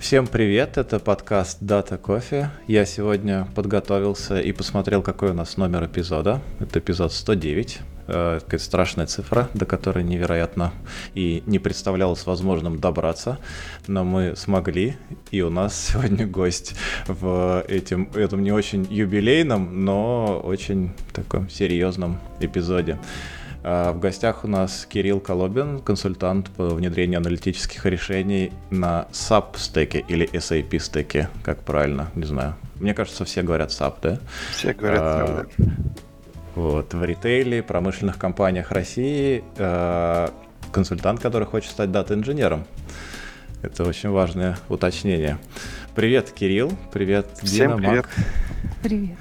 Всем привет, это подкаст Data Coffee. Я сегодня подготовился и посмотрел, какой у нас номер эпизода. Это эпизод 109. Э, какая страшная цифра, до которой невероятно и не представлялось возможным добраться, но мы смогли, и у нас сегодня гость в этим, этом не очень юбилейном, но очень таком серьезном эпизоде. Э, в гостях у нас Кирилл Колобин, консультант по внедрению аналитических решений на SAP стеке или SAP стеке, как правильно, не знаю. Мне кажется, все говорят SAP, да? Все говорят SAP, да. Вот, в ритейле, промышленных компаниях России, э, консультант, который хочет стать дата-инженером. Это очень важное уточнение. Привет, Кирилл. Привет, Всем Дина, привет. Мак. Привет.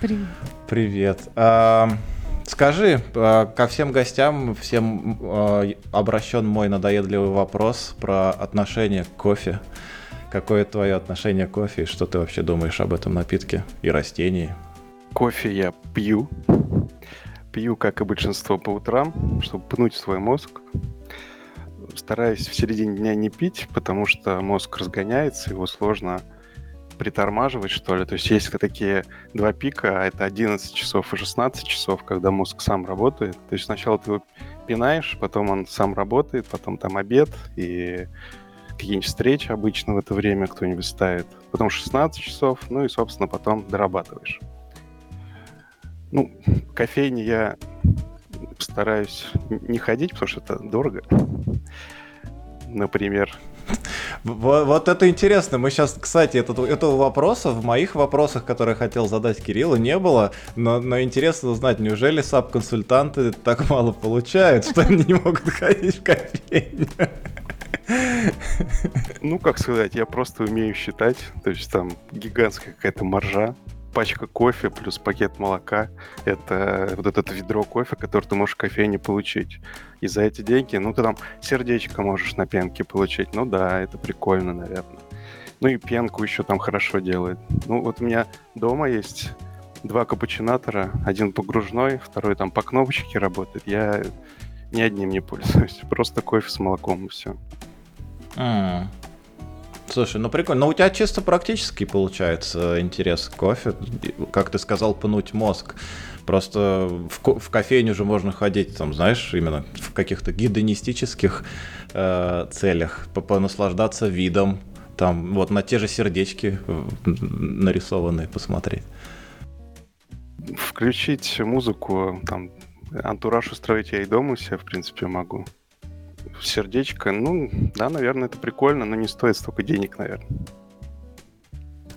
Привет. Привет. А, скажи, а, ко всем гостям, всем а, обращен мой надоедливый вопрос про отношение к кофе. Какое твое отношение к кофе что ты вообще думаешь об этом напитке и растении? Кофе я пью. Пью, как и большинство, по утрам, чтобы пнуть свой мозг. Стараюсь в середине дня не пить, потому что мозг разгоняется, его сложно притормаживать, что ли. То есть есть такие два пика, а это 11 часов и 16 часов, когда мозг сам работает. То есть сначала ты его пинаешь, потом он сам работает, потом там обед и какие-нибудь встречи обычно в это время кто-нибудь ставит. Потом 16 часов, ну и, собственно, потом дорабатываешь. Ну, кофейни я стараюсь не ходить, потому что это дорого. Например. Вот, это интересно. Мы сейчас, кстати, этого, этого вопроса в моих вопросах, которые хотел задать Кириллу, не было. Но, но интересно узнать, неужели САП-консультанты так мало получают, что они не могут ходить в кофейню? Ну, как сказать, я просто умею считать. То есть там гигантская какая-то маржа пачка кофе плюс пакет молока — это вот это ведро кофе, которое ты можешь в кофейне получить. И за эти деньги, ну, ты там сердечко можешь на пенке получить. Ну да, это прикольно, наверное. Ну и пенку еще там хорошо делает. Ну вот у меня дома есть два капучинатора, один погружной, второй там по кнопочке работает. Я ни одним не пользуюсь, просто кофе с молоком и все. Mm. Слушай, ну прикольно. Но у тебя чисто практически получается интерес к кофе. Как ты сказал, пнуть мозг. Просто в, ко- в кофейню же можно ходить, там, знаешь, именно в каких-то гидонистических э, целях, понаслаждаться видом, там, вот на те же сердечки нарисованные посмотреть. Включить музыку, там, антураж устроить я и дома у себя, в принципе, могу сердечко. Ну, да, наверное, это прикольно, но не стоит столько денег, наверное.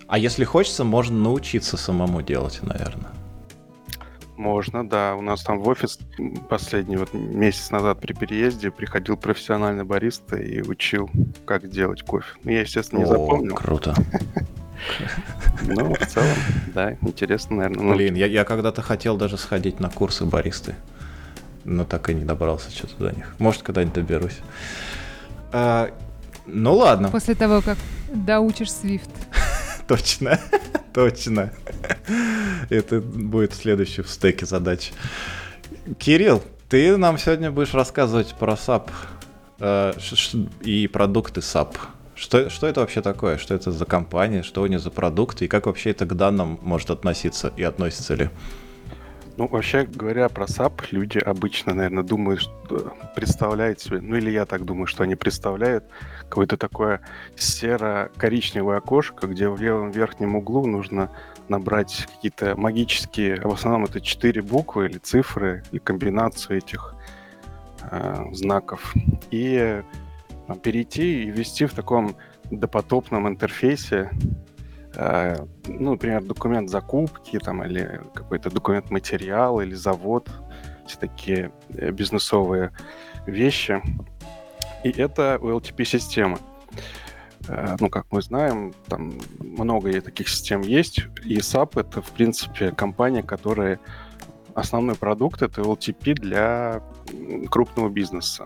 А если хочется, можно научиться самому делать, наверное. Можно, да. У нас там в офис последний вот месяц назад при переезде приходил профессиональный бариста и учил, как делать кофе. Ну, я, естественно, не О, запомнил. круто. Ну, в целом, да, интересно, наверное. Ну, Блин, я, я когда-то хотел даже сходить на курсы баристы но так и не добрался что-то до них. Может, когда-нибудь доберусь. А, ну ладно. После того, как доучишь Swift. точно, точно. Это будет следующий в стеке задач. Кирилл, ты нам сегодня будешь рассказывать про SAP э, и продукты SAP. Что, что это вообще такое? Что это за компания? Что у нее за продукты? И как вообще это к данным может относиться и относится ли? Ну, вообще говоря про SAP, люди обычно, наверное, думают, что представляют себе, ну или я так думаю, что они представляют какое-то такое серо-коричневое окошко, где в левом верхнем углу нужно набрать какие-то магические, в основном это четыре буквы или цифры, или комбинацию этих э, знаков, и э, перейти и ввести в таком допотопном интерфейсе ну, например, документ закупки там, или какой-то документ материал или завод, все такие э, бизнесовые вещи. И это OLTP-система. Э, ну, как мы знаем, там много таких систем есть. И SAP — это, в принципе, компания, которая основной продукт — это OLTP для крупного бизнеса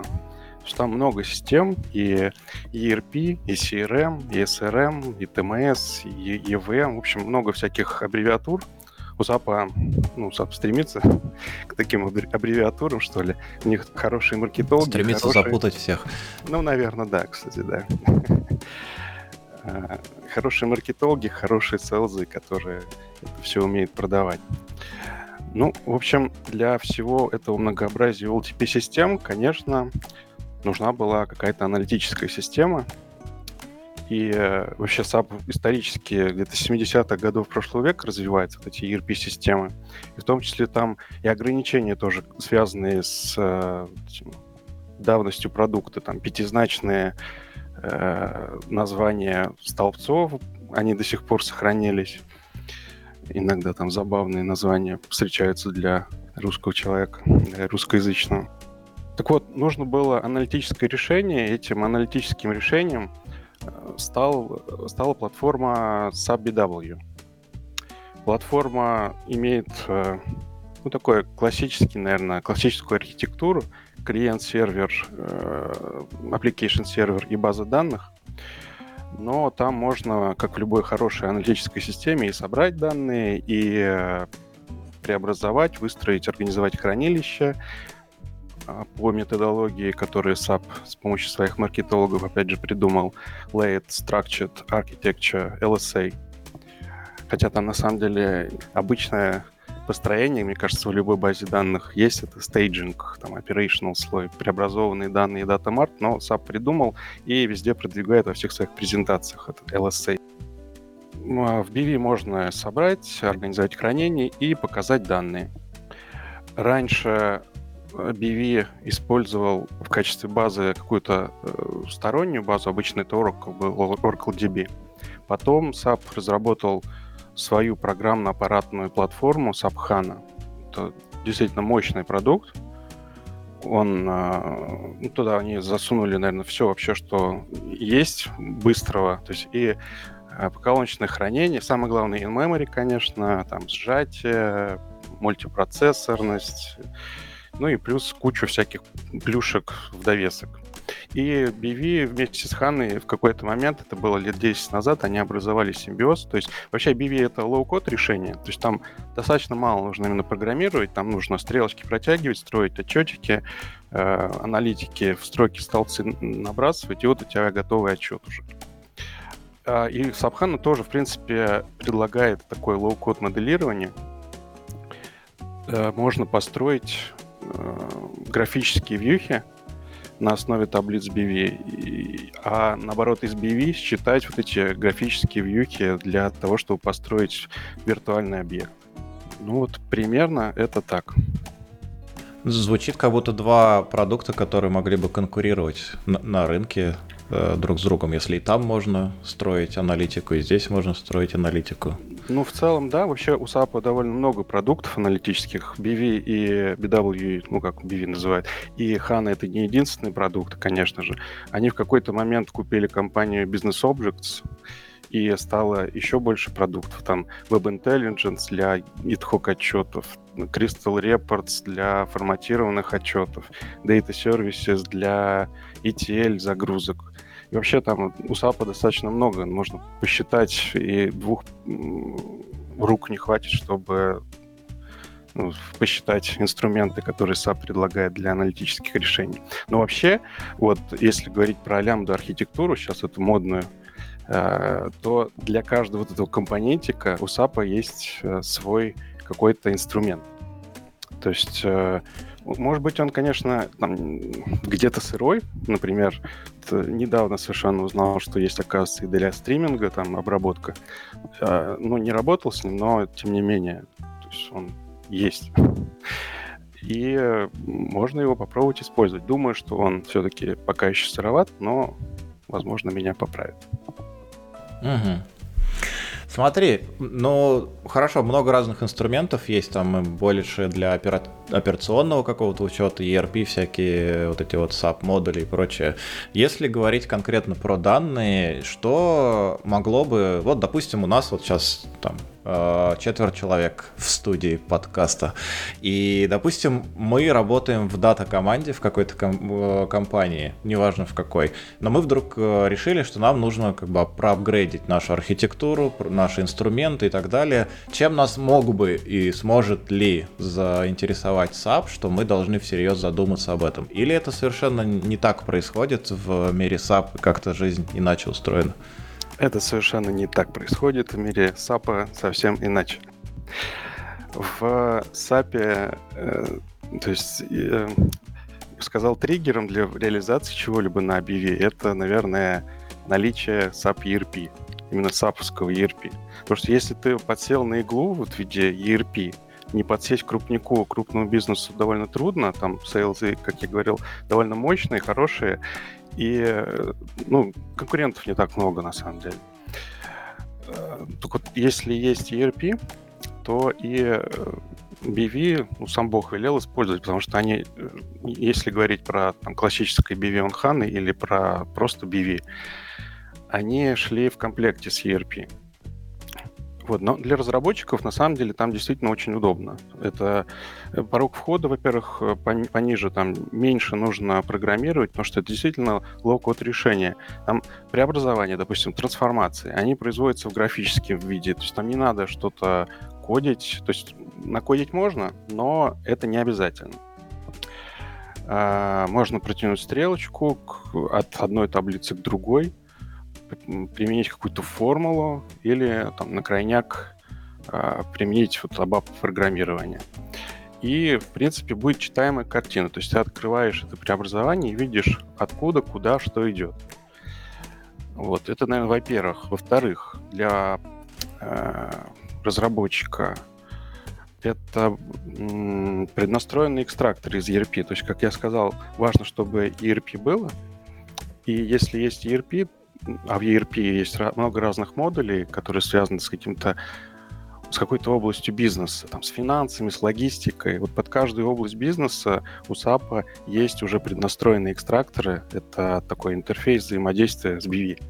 что там много систем, и ERP, и CRM, и SRM, и TMS, и EVM, в общем, много всяких аббревиатур. У SAP, ну, SAP стремится к таким аббревиатурам, что ли. У них хорошие маркетологи. Стремится хорошие... запутать всех. Ну, наверное, да, кстати, да. Э, хорошие маркетологи, хорошие селзы, которые это все умеют продавать. Ну, в общем, для всего этого многообразия OLTP-систем, конечно, нужна была какая-то аналитическая система. И э, вообще SAP исторически где-то 70-х годов прошлого века развивается, вот эти ERP-системы. И в том числе там и ограничения тоже связанные с э, давностью продукта. Там пятизначные э, названия столбцов, они до сих пор сохранились. Иногда там забавные названия встречаются для русского человека, для русскоязычного. Так вот, нужно было аналитическое решение. Этим аналитическим решением э, стал, стала платформа SubBW. Платформа имеет э, ну, такой классический, наверное, классическую архитектуру, клиент-сервер, э, application сервер и база данных. Но там можно, как в любой хорошей аналитической системе, и собрать данные, и преобразовать, выстроить, организовать хранилище, по методологии, которую SAP с помощью своих маркетологов, опять же, придумал, Layered Structured Architecture, LSA. Хотя там, на самом деле, обычное построение, мне кажется, в любой базе данных есть, это стейджинг, там, operational слой, преобразованные данные Data Mart, но SAP придумал и везде продвигает во всех своих презентациях этот LSA. Ну, а в BV можно собрать, организовать хранение и показать данные. Раньше BV использовал в качестве базы какую-то э, стороннюю базу, обычно это Oracle Oracle DB. Потом SAP разработал свою программно-аппаратную платформу SAP HANA. Это действительно мощный продукт. Он, э, ну, туда они засунули, наверное, все вообще, что есть быстрого. То есть и э, поколоночное хранение, самое главное in-memory, конечно, там сжатие, мультипроцессорность, ну и плюс кучу всяких плюшек в довесок. И BW вместе с Ханой в какой-то момент, это было лет 10 назад, они образовали симбиоз. То есть вообще BW это low-code решение. То есть там достаточно мало нужно именно программировать, там нужно стрелочки протягивать, строить отчетики, э, аналитики в строки столбцы набрасывать, и вот у тебя готовый отчет уже. А, и SAP HANA тоже, в принципе, предлагает такое low-code моделирование. Э, можно построить графические вьюхи на основе таблиц BW, а наоборот из BW считать вот эти графические вьюхи для того, чтобы построить виртуальный объект. Ну вот примерно это так. Звучит как будто два продукта, которые могли бы конкурировать на, на рынке э, друг с другом, если и там можно строить аналитику, и здесь можно строить аналитику. Ну, в целом, да. Вообще у SAP довольно много продуктов аналитических. BV и BW, ну, как BV называют. И HANA — это не единственный продукт, конечно же. Они в какой-то момент купили компанию Business Objects, и стало еще больше продуктов. Там Web Intelligence для ad отчетов, Crystal Reports для форматированных отчетов, Data Services для ETL загрузок. И вообще там у САПа достаточно много, можно посчитать, и двух рук не хватит, чтобы ну, посчитать инструменты, которые SAP предлагает для аналитических решений. Но вообще, вот если говорить про лямбду архитектуру, сейчас это модную, э, то для каждого вот этого компонентика у SAP есть э, свой какой-то инструмент. То есть э, может быть, он, конечно, там где-то сырой. Например, недавно совершенно узнал, что есть, оказывается, и для стриминга там обработка. А, ну, не работал с ним, но тем не менее, то есть он есть. И можно его попробовать использовать. Думаю, что он все-таки пока еще сыроват, но, возможно, меня поправит. Угу. Смотри, ну хорошо, много разных инструментов есть, там больше для опера... операционного какого-то учета, ERP, всякие вот эти вот SAP-модули и прочее. Если говорить конкретно про данные, что могло бы, вот допустим, у нас вот сейчас там Э, четверть человек в студии подкаста. И, допустим, мы работаем в дата-команде в какой-то ком- э, компании, неважно в какой, но мы вдруг э, решили, что нам нужно как бы проапгрейдить нашу архитектуру, наши инструменты и так далее. Чем нас мог бы и сможет ли заинтересовать SAP, что мы должны всерьез задуматься об этом? Или это совершенно не так происходит в мире SAP, как-то жизнь иначе устроена? Это совершенно не так происходит в мире SAP совсем иначе. В SAP, э, то есть э, сказал триггером для реализации чего-либо на BV, это, наверное, наличие SAP ERP, именно SAP-овского ERP. Потому что если ты подсел на иглу вот в виде ERP, не подсесть крупнику, крупному бизнесу довольно трудно. Там сейлзы, как я говорил, довольно мощные, хорошие. И э, ну, конкурентов не так много, на самом деле. Э, только вот если есть ERP, то и BW, э, ну, сам Бог велел использовать, потому что они, если говорить про там, классическое BW on HANA или про просто BW, они шли в комплекте с ERP. Вот, но для разработчиков на самом деле там действительно очень удобно. Это э, порог входа, во-первых, э, пониже, там меньше нужно программировать, потому что это действительно low-code решение. Там преобразование, допустим, трансформации, они производятся в графическом виде, то есть там не надо что-то кодить, то есть накодить можно, но это не обязательно. А, можно протянуть стрелочку от одной таблицы к другой – применить какую-то формулу или там, на крайняк а, применить вот ABAP программирование. И, в принципе, будет читаемая картина. То есть ты открываешь это преобразование и видишь, откуда, куда, что идет. Вот, это, наверное, во-первых. Во-вторых, для э, разработчика это м, преднастроенный экстрактор из ERP. То есть, как я сказал, важно, чтобы ERP было. И если есть ERP, а в ERP есть много разных модулей, которые связаны с каким-то с какой-то областью бизнеса, там, с финансами, с логистикой. Вот под каждую область бизнеса у SAP есть уже преднастроенные экстракторы. Это такой интерфейс взаимодействия с BV,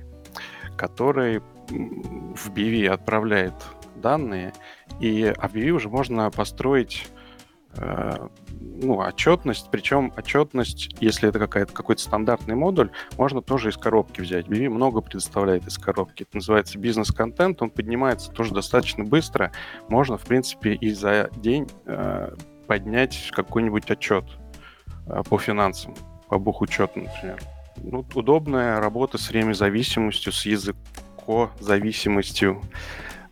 который в BV отправляет данные, и а в BV уже можно построить ну, отчетность, причем отчетность, если это какая-то, какой-то стандартный модуль, можно тоже из коробки взять. BV много предоставляет из коробки. Это называется бизнес-контент, он поднимается тоже достаточно быстро. Можно, в принципе, и за день э, поднять какой-нибудь отчет э, по финансам, по бухучету, например. Ну, удобная работа с времязависимостью, с языкозависимостью.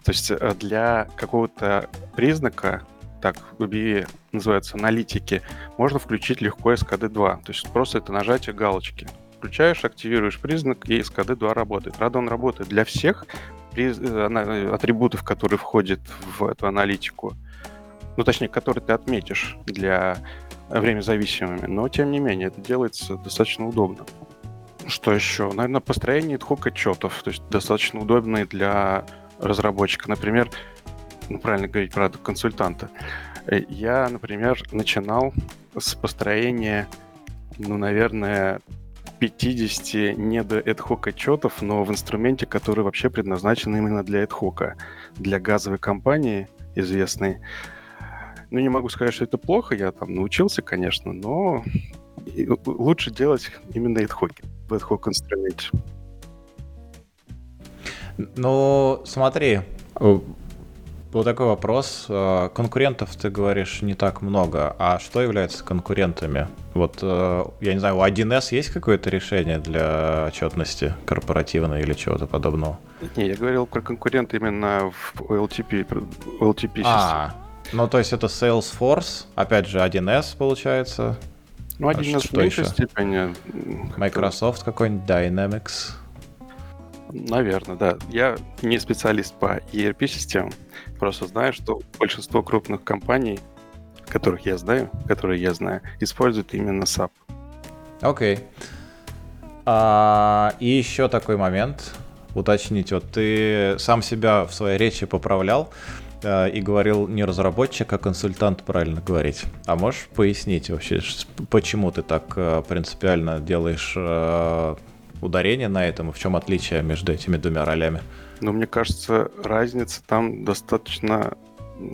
То есть э, для какого-то признака так в BBE называются аналитики, можно включить легко SKD2. То есть просто это нажатие галочки. Включаешь, активируешь признак, и SKD2 работает. Правда, он работает для всех э, атрибутов, которые входят в эту аналитику. Ну, точнее, которые ты отметишь для время зависимыми. Но, тем не менее, это делается достаточно удобно. Что еще? Наверное, построение ad отчетов. То есть достаточно удобные для разработчика. Например, ну, правильно говорить, правда, консультанта. Э, я, например, начинал с построения, ну, наверное, 50 не до ad отчетов, но в инструменте, который вообще предназначен именно для ad для газовой компании известной. Ну, не могу сказать, что это плохо, я там научился, конечно, но лучше делать именно ad в ad инструменте. Ну, смотри, вот такой вопрос. Э, конкурентов, ты говоришь, не так много. А что является конкурентами? Вот, э, я не знаю, у 1С есть какое-то решение для отчетности корпоративной или чего-то подобного? Не, я говорил про конкуренты именно в LTP, LTP А, ну то есть это Salesforce, опять же 1С получается. Ну, 1С а в меньшей еще? степени. Microsoft какой-нибудь, Dynamics. Наверное, да. Я не специалист по ERP-системам, просто знаю, что большинство крупных компаний, которых я знаю, которые я знаю, используют именно SAP. Окей. Okay. А, и еще такой момент уточнить. Вот ты сам себя в своей речи поправлял э, и говорил не разработчик, а консультант, правильно говорить. А можешь пояснить вообще, почему ты так э, принципиально делаешь э, ударение на этом, и в чем отличие между этими двумя ролями? Ну, мне кажется, разница там достаточно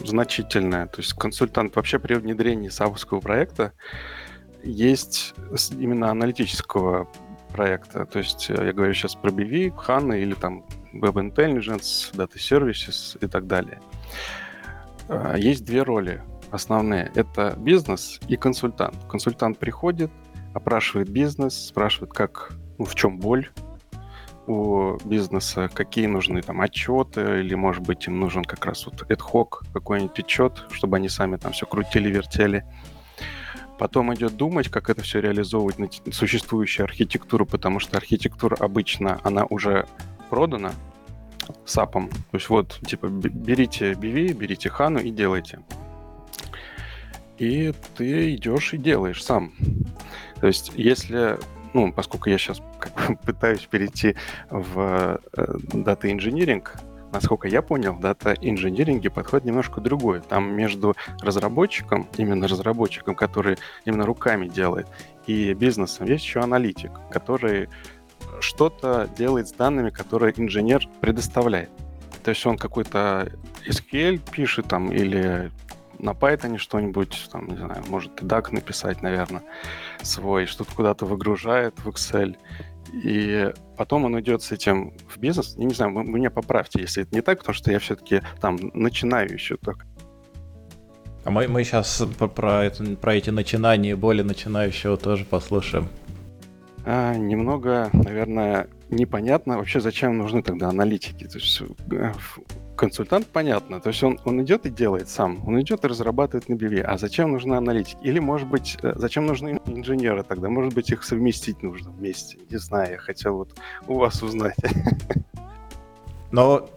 значительная. То есть консультант вообще при внедрении сабовского проекта есть именно аналитического проекта. То есть э, я говорю сейчас про BV, HANA или там Web Intelligence, Data Services и так далее. А, есть две роли основные. Это бизнес и консультант. Консультант приходит, опрашивает бизнес, спрашивает, как в чем боль у бизнеса, какие нужны там отчеты, или, может быть, им нужен как раз вот ad какой-нибудь отчет, чтобы они сами там все крутили, вертели. Потом идет думать, как это все реализовывать на существующую архитектуру, потому что архитектура обычно, она уже продана сапом. То есть вот, типа, берите BV, берите Хану и делайте. И ты идешь и делаешь сам. То есть, если ну, поскольку я сейчас как бы пытаюсь перейти в дата э, инжиниринг, насколько я понял, дата инжиниринге подход немножко другой. Там между разработчиком, именно разработчиком, который именно руками делает, и бизнесом есть еще аналитик, который что-то делает с данными, которые инженер предоставляет. То есть он какой-то SQL пишет там или на Python что-нибудь, там, не знаю, может и DAC написать, наверное, свой, что-то куда-то выгружает в Excel, и потом он идет с этим в бизнес. Я не знаю, вы меня поправьте, если это не так, потому что я все-таки там начинаю еще только. А мы, мы сейчас про, про, это, про эти начинания более начинающего тоже послушаем. А, немного, наверное, непонятно вообще, зачем нужны тогда аналитики. То есть э, консультант, понятно. То есть он, он идет и делает сам. Он идет и разрабатывает на BV. А зачем нужны аналитики? Или, может быть, э, зачем нужны инженеры тогда? Может быть, их совместить нужно вместе. Не знаю, я хотел вот у вас узнать. Но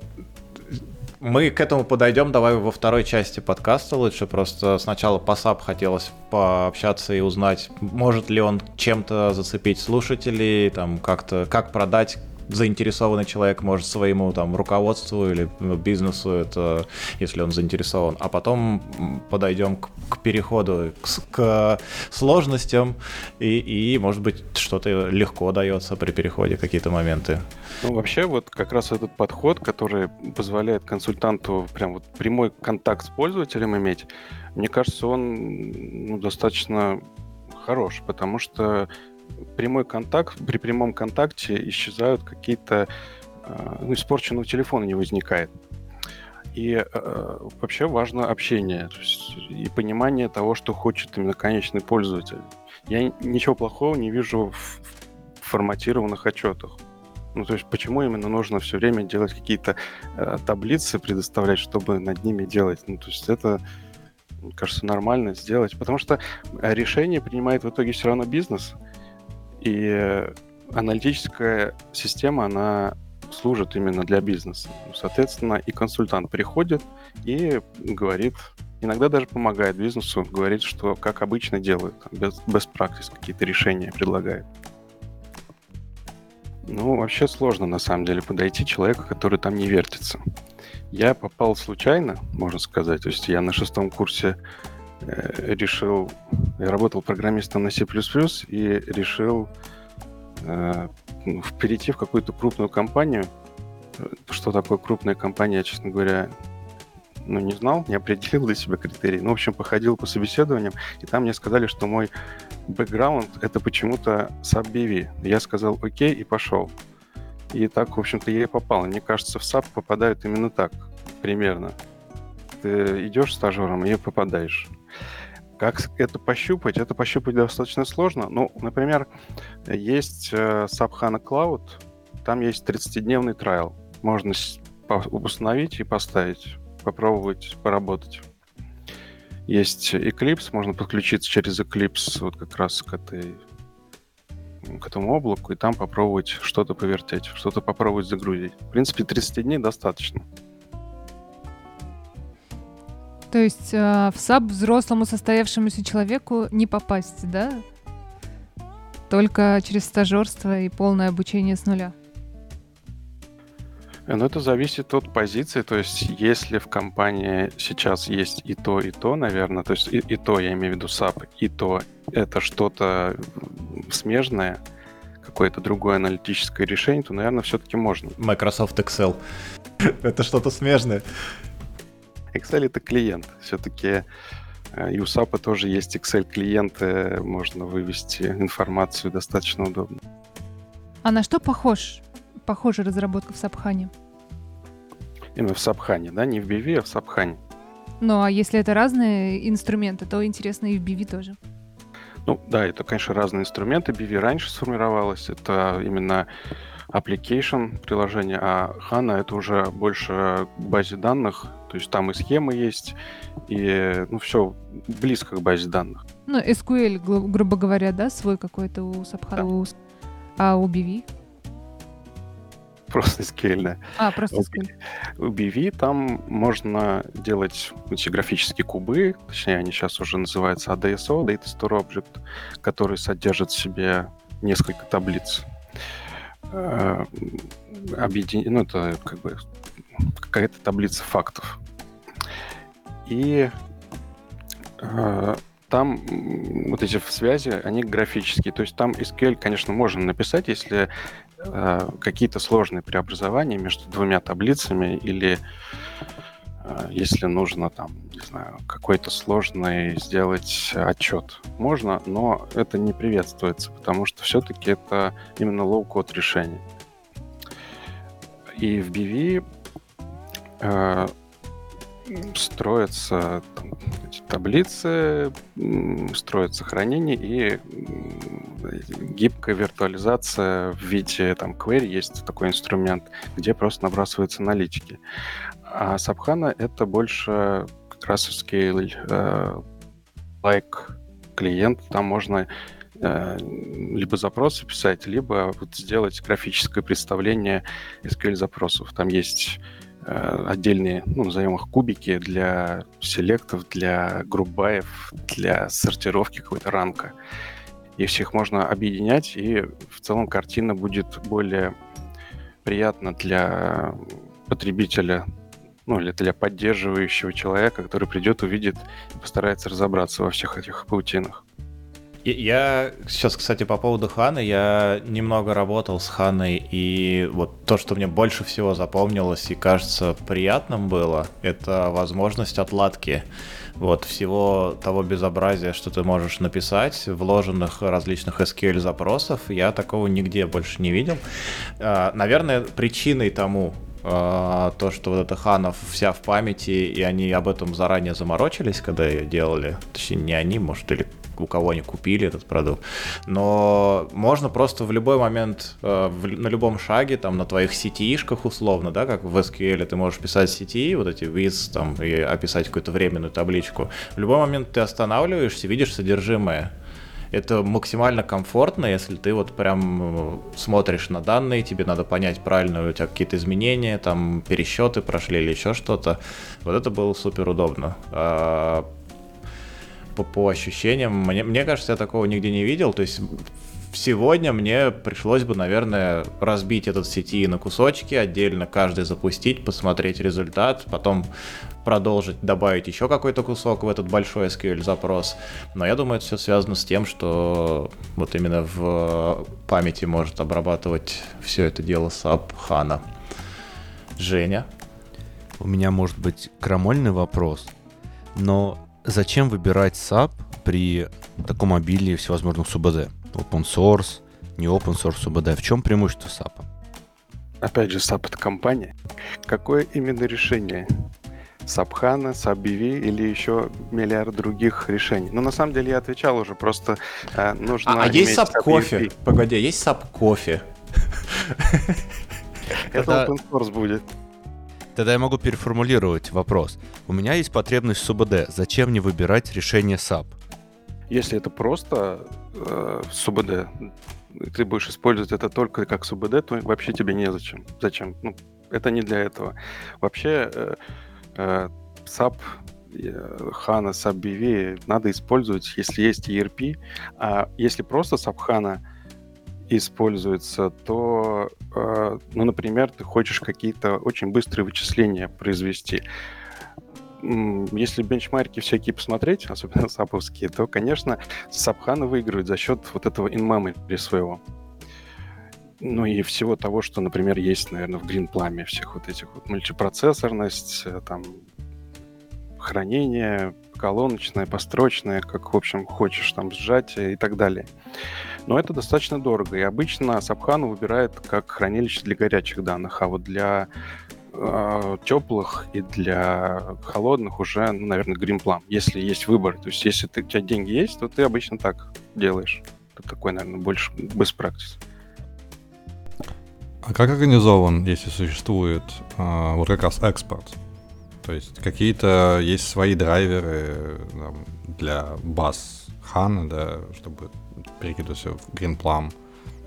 мы к этому подойдем, давай во второй части подкаста лучше. Просто сначала по SAP хотелось пообщаться и узнать, может ли он чем-то зацепить слушателей, там как-то, как продать заинтересованный человек может своему там руководству или ну, бизнесу это, если он заинтересован, а потом подойдем к, к переходу к, к сложностям и, и, может быть, что-то легко дается при переходе, какие-то моменты. Ну, вообще, вот как раз этот подход, который позволяет консультанту прям вот прямой контакт с пользователем иметь, мне кажется, он ну, достаточно хорош, потому что прямой контакт, при прямом контакте исчезают какие-то, а, ну, испорченного телефона не возникает. И э, вообще важно общение и понимание того, что хочет именно конечный пользователь. Я ничего плохого не вижу в форматированных отчетах. Ну, то есть, почему именно нужно все время делать какие-то э, таблицы, предоставлять, чтобы над ними делать? Ну, то есть, это, кажется, нормально сделать, потому что решение принимает в итоге все равно бизнес. И аналитическая система, она служит именно для бизнеса. Соответственно, и консультант приходит и говорит, иногда даже помогает бизнесу, говорит, что как обычно делают, без, без практики какие-то решения предлагает. Ну, вообще сложно, на самом деле, подойти человеку, который там не вертится. Я попал случайно, можно сказать. То есть я на шестом курсе решил, я работал программистом на C++ и решил э, ну, перейти в какую-то крупную компанию. Что такое крупная компания, я, честно говоря, ну, не знал, не определил для себя критерий. Ну, в общем, походил по собеседованиям, и там мне сказали, что мой бэкграунд — это почему-то SAP BV. Я сказал окей и пошел. И так, в общем-то, я и попал. Мне кажется, в SAP попадают именно так, примерно. Ты идешь стажером и попадаешь. Как это пощупать? Это пощупать достаточно сложно. Ну, например, есть э, SAP HANA Cloud, там есть 30-дневный трайл. Можно установить и поставить, попробовать поработать. Есть Eclipse, можно подключиться через Eclipse вот как раз к этой к этому облаку и там попробовать что-то повертеть, что-то попробовать загрузить. В принципе, 30 дней достаточно. То есть э, в SAP взрослому состоявшемуся человеку не попасть, да? Только через стажерство и полное обучение с нуля. Ну, это зависит от позиции. То есть, если в компании сейчас есть и то, и то, наверное, то есть и, и то, я имею в виду SAP, и то это что-то смежное, какое-то другое аналитическое решение, то, наверное, все-таки можно. Microsoft Excel. это что-то смежное. Excel это клиент. Все-таки э, и у SAP тоже есть Excel-клиенты, можно вывести информацию достаточно удобно. А на что похож, похожа разработка в Сапхане? Именно в Сапхане, да? Не в BV, а в Сапхане. Ну, а если это разные инструменты, то интересно и в BV тоже. Ну, да, это, конечно, разные инструменты. BV раньше сформировалось. Это именно application приложение, а HANA это уже больше к базе данных, то есть там и схемы есть, и ну все близко к базе данных. Ну, SQL, гру- грубо говоря, да, свой какой-то у SubHANA, а у BV? Просто SQL, да. А, просто SQL. У BV там можно делать эти графические кубы, точнее, они сейчас уже называются ADSO, Data Store Object, который содержит в себе несколько таблиц. Э, объедин- Ну, это как бы какая-то таблица фактов. И э, там вот эти связи, они графические. То есть там SQL, конечно, можно написать, если э, какие-то сложные преобразования между двумя таблицами или э, если нужно там, не знаю, какой-то сложный сделать отчет. Можно, но это не приветствуется, потому что все-таки это именно low-код решение. И в BV э, строятся там, таблицы, м, строится хранение и гибкая виртуализация в виде там query есть такой инструмент, где просто набрасываются аналитики. А Сабхана это больше как раз scale клиент, там можно э, либо запросы писать, либо вот сделать графическое представление SQL запросов. Там есть отдельные, ну, назовем их кубики для селектов, для грубаев, для сортировки какой-то ранка. И всех можно объединять, и в целом картина будет более приятна для потребителя, ну, или для поддерживающего человека, который придет, увидит и постарается разобраться во всех этих паутинах. Я сейчас, кстати, по поводу Ханы, я немного работал с Ханой, и вот то, что мне больше всего запомнилось и кажется приятным было, это возможность отладки вот всего того безобразия, что ты можешь написать, вложенных различных SQL запросов, я такого нигде больше не видел. А, Наверное, причиной тому а, то, что вот эта Хана вся в памяти, и они об этом заранее заморочились, когда ее делали. Точнее, не они, может, или у кого они купили этот продукт. Но можно просто в любой момент, э, на любом шаге, там, на твоих CTI-шках условно, да, как в SQL ты можешь писать CTI, вот эти with, там, и описать какую-то временную табличку. В любой момент ты останавливаешься, видишь содержимое. Это максимально комфортно, если ты вот прям э, смотришь на данные, тебе надо понять правильно, у тебя какие-то изменения, там пересчеты прошли или еще что-то. Вот это было супер удобно. По, по ощущениям, мне, мне кажется, я такого нигде не видел. То есть сегодня мне пришлось бы, наверное, разбить этот сети на кусочки, отдельно каждый запустить, посмотреть результат, потом продолжить, добавить еще какой-то кусок в этот большой SQL запрос. Но я думаю, это все связано с тем, что вот именно в памяти может обрабатывать все это дело SAP HANA. Женя? У меня может быть крамольный вопрос, но зачем выбирать SAP при таком обилии всевозможных СУБД? Open source, не open source СУБД. В чем преимущество SAP? Опять же, SAP это компания. Какое именно решение? SAP SAP BV или еще миллиард других решений. Но на самом деле я отвечал уже, просто э, нужно А, а есть SAP кофе? Погоди, а есть SAP кофе? Это open source будет. Тогда я могу переформулировать вопрос. У меня есть потребность в СУБД. Зачем мне выбирать решение SAP? Если это просто э, СУБД, ты будешь использовать это только как СУБД, то вообще тебе незачем. Зачем? Ну, это не для этого. Вообще э, э, SAP, э, HANA, SAP BV надо использовать, если есть ERP. А если просто SAP HANA используется, то, э, ну, например, ты хочешь какие-то очень быстрые вычисления произвести. Если бенчмарки всякие посмотреть, особенно саповские, то, конечно, Сапхана выигрывает за счет вот этого in-memory своего. Ну и всего того, что, например, есть, наверное, в Greenplum, всех вот этих вот мультипроцессорность, э, там, хранение, колоночное, построчное, как, в общем, хочешь, там, сжатие и так далее. Но это достаточно дорого, и обычно Сапхану выбирает как хранилище для горячих данных, а вот для э, теплых и для холодных уже, ну, наверное, Greenplum, если есть выбор. То есть если ты, у тебя деньги есть, то ты обычно так делаешь. Это такой, наверное, больше best practice. А как организован, если существует а, вот как раз экспорт? То есть какие-то есть свои драйверы там, для баз HANA, да, чтобы перекидывать все в GreenPlum.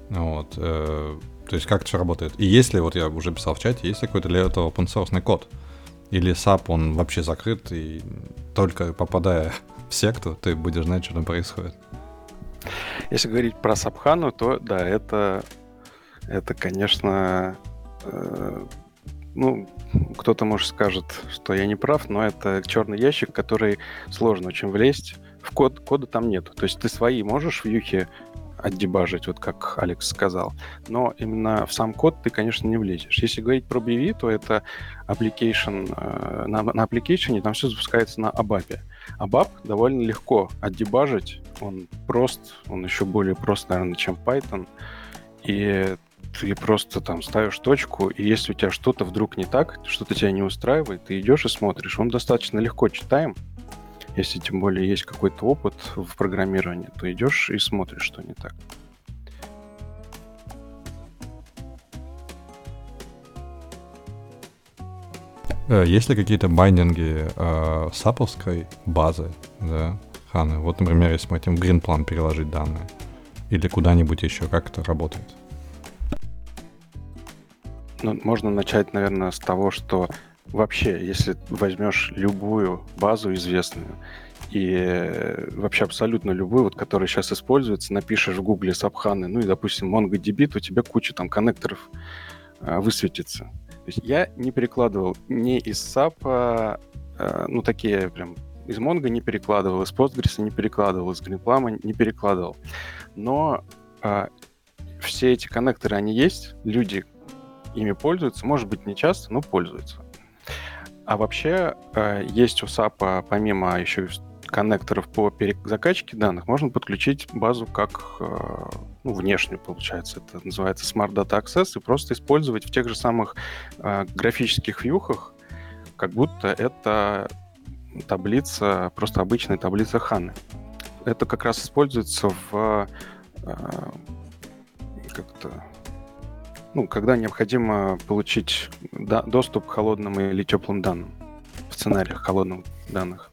Вот. Э, то есть как это все работает? И если, вот я уже писал в чате, есть какой-то для этого open source код? Или SAP, он вообще закрыт, и только попадая в секту, ты будешь знать, что там происходит? Если говорить про Сапхану, то да, это, это конечно, э, ну, кто-то, может, скажет, что я не прав, но это черный ящик, который сложно очень влезть. В код, кода там нету. То есть ты свои можешь в юхе отдебажить, вот как Алекс сказал. Но именно в сам код ты, конечно, не влезешь. Если говорить про BV, то это application, э, на, на application там все запускается на ABAP. ABAP довольно легко отдебажить, он прост, он еще более прост, наверное, чем Python. И ты просто там ставишь точку, и если у тебя что-то вдруг не так, что-то тебя не устраивает, ты идешь и смотришь. Он достаточно легко читаем, если тем более есть какой-то опыт в программировании, то идешь и смотришь, что не так. Э, есть ли какие-то байдинги э, саповской базы, да, ханы? Вот, например, если мы хотим в GreenPlan переложить данные, или куда-нибудь еще, как это работает? Ну, можно начать, наверное, с того, что вообще, если возьмешь любую базу известную и э, вообще абсолютно любую, вот, которая сейчас используется, напишешь в гугле сабханы, ну и, допустим, MongoDB, то у тебя куча там коннекторов а, высветится. То есть я не перекладывал ни из SAP, а, ну такие прям из Mongo не перекладывал, из Postgres не перекладывал, из GreenPlum не перекладывал. Но а, все эти коннекторы, они есть, люди ими пользуются, может быть, не часто, но пользуются. А вообще э, есть у SAP, помимо еще коннекторов по закачке данных, можно подключить базу как э, ну, внешнюю, получается. Это называется Smart Data Access, и просто использовать в тех же самых э, графических вьюхах, как будто это таблица, просто обычная таблица Ханы. Это как раз используется в как-то ну, когда необходимо получить да, доступ к холодным или теплым данным в сценариях холодных данных.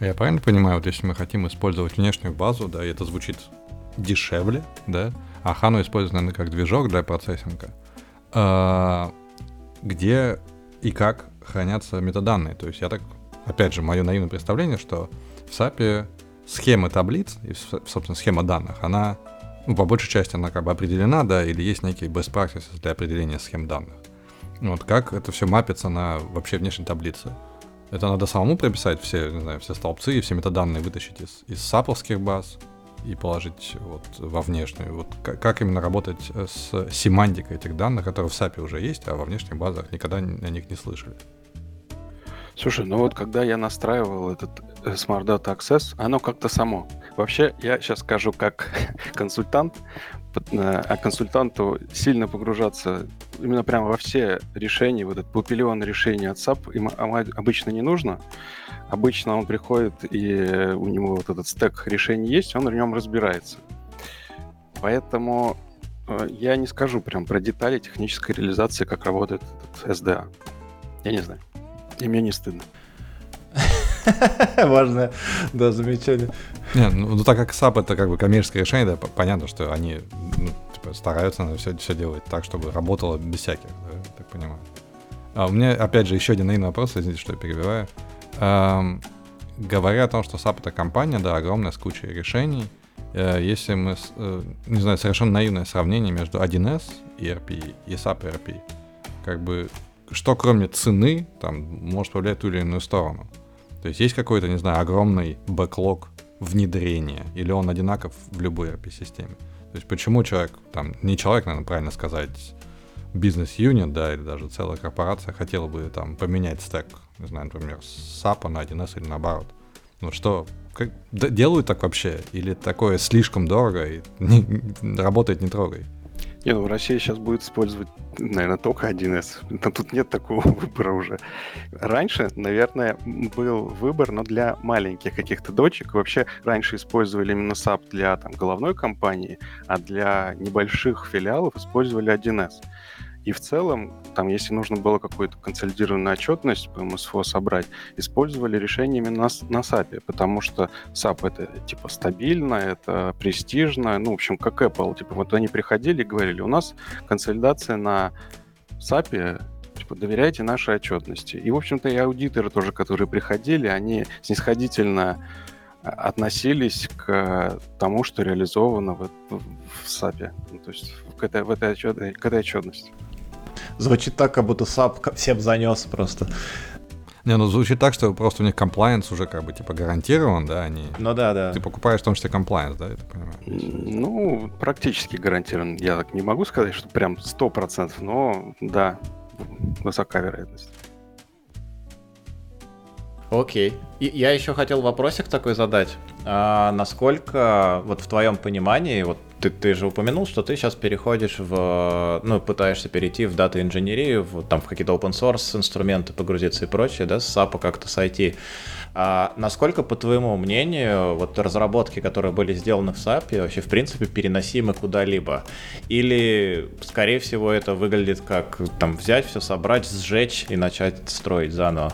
Я правильно понимаю, вот если мы хотим использовать внешнюю базу, да, и это звучит дешевле, да, а Хану используют, наверное, как движок для процессинга, а, где и как хранятся метаданные. То есть я так, опять же, мое наивное представление, что в SAP схема таблиц, и, собственно, схема данных, она ну, по большей части она как бы определена, да, или есть некие best practices для определения схем данных. Вот как это все мапится на вообще внешней таблице. Это надо самому прописать все, не знаю, все столбцы и все метаданные вытащить из, из саповских баз и положить вот во внешнюю. Вот как, как именно работать с семантикой этих данных, которые в SAP уже есть, а во внешних базах никогда о них не слышали. Слушай, ну вот когда я настраивал этот э, Smart Data Access, оно как-то само. Вообще, я сейчас скажу как консультант, э, а консультанту сильно погружаться именно прямо во все решения, вот этот пупиллион решений от SAP им обычно не нужно. Обычно он приходит, и у него вот этот стек решений есть, он в нем разбирается. Поэтому э, я не скажу прям про детали технической реализации, как работает этот SDA. Я не знаю. И мне не стыдно. Важное, да, замечание. Не, ну, ну так как SAP это как бы коммерческое решение, да, понятно, что они ну, типа, стараются на все, все делать так, чтобы работало без всяких, да, так понимаю. А у меня, опять же, еще один наивный вопрос, извините, что я перебиваю. Эм, говоря о том, что SAP это компания, да, огромная с кучей решений, э, если мы, э, не знаю, совершенно наивное сравнение между 1С и RP и SAP и RP, как бы что кроме цены там может повлиять ту или иную сторону. То есть есть какой-то, не знаю, огромный бэклог внедрения, или он одинаков в любой ERP-системе. То есть почему человек, там, не человек, наверное, правильно сказать, бизнес-юнит, да, или даже целая корпорация хотела бы там поменять стек, не знаю, например, с SAP на 1С или наоборот. Ну что, как, делают так вообще? Или такое слишком дорого и не, работает не трогай? Не, ну Россия сейчас будет использовать, наверное, только 1С. Но тут нет такого выбора уже. Раньше, наверное, был выбор, но для маленьких каких-то дочек. Вообще раньше использовали именно SAP для там, головной компании, а для небольших филиалов использовали 1С. И в целом, там, если нужно было какую-то консолидированную отчетность по МСФО собрать, использовали решение именно на, на SAP, потому что SAP это типа стабильно, это престижно, ну, в общем, как Apple. Типа вот они приходили и говорили, у нас консолидация на SAP типа, доверяйте нашей отчетности. И, в общем-то, и аудиторы тоже, которые приходили, они снисходительно относились к тому, что реализовано в, в SAP, ну, то есть к этой, в этой отчет, к этой отчетности. Звучит так, как будто SAP всем занес просто. Не, ну звучит так, что просто у них комплайенс уже как бы типа гарантирован, да, они... Ну да, да. Ты покупаешь в том числе комплайенс, да, я так понимаю? Ну, практически гарантирован. Я так не могу сказать, что прям 100%, но да, высока вероятность. Окей. И я еще хотел вопросик такой задать. А насколько, вот в твоем понимании, вот ты, ты же упомянул, что ты сейчас переходишь в, ну, пытаешься перейти в дата-инженерию, в, там, в какие-то open source инструменты погрузиться и прочее, да, с SAP как-то с IT. А насколько, по твоему мнению, вот разработки, которые были сделаны в SAP, вообще, в принципе, переносимы куда-либо? Или, скорее всего, это выглядит как, там, взять все, собрать, сжечь и начать строить заново?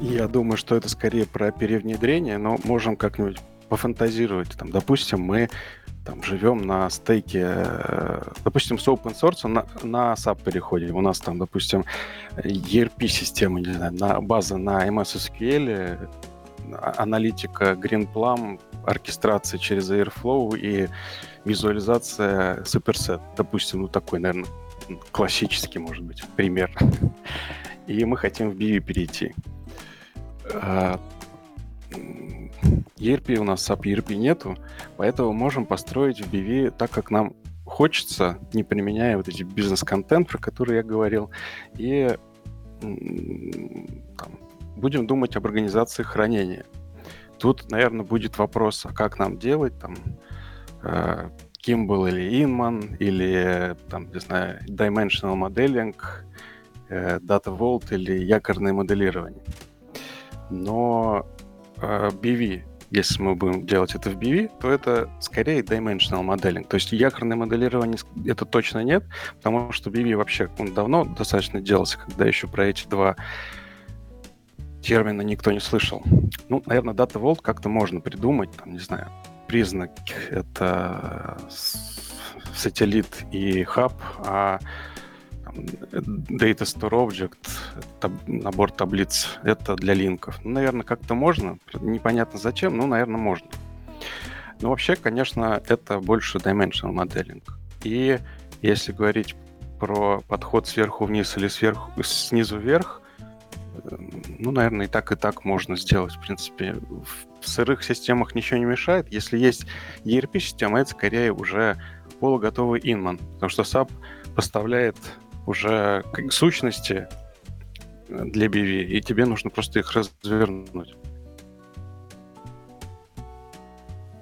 Я думаю, что это скорее про перевнедрение, но можем как-нибудь пофантазировать. Там, допустим, мы там, живем на стейке, э, допустим, с open source на, на SAP переходим. У нас там, допустим, ERP-система, не знаю, на, база на MS SQL, аналитика GreenPlum, оркестрация через Airflow и визуализация Superset. Допустим, ну такой, наверное, классический, может быть, пример. И мы хотим в BV перейти. ERP у нас SAP ERP нету, поэтому можем построить в BV так, как нам хочется, не применяя вот эти бизнес-контент, про который я говорил, и там, будем думать об организации хранения. Тут, наверное, будет вопрос, а как нам делать, там, э, Kimball или Inman, или, там, не знаю, Dimensional Modeling, э, Data Vault или якорное моделирование. Но BV, если мы будем делать это в BV, то это скорее dimensional modeling. То есть якорное моделирование это точно нет, потому что BV вообще он давно достаточно делался, когда еще про эти два термина никто не слышал. Ну, наверное, Data Vault как-то можно придумать, там, не знаю, признак — это сателлит и хаб, а Data Store Object, таб, набор таблиц, это для линков. Ну, наверное, как-то можно. Непонятно зачем, но, наверное, можно. Но вообще, конечно, это больше dimensional modeling. И если говорить про подход сверху вниз или сверху, снизу вверх, ну, наверное, и так, и так можно сделать. В принципе, в сырых системах ничего не мешает. Если есть ERP-система, это скорее уже полуготовый инман, потому что SAP поставляет уже сущности для BV, и тебе нужно просто их развернуть.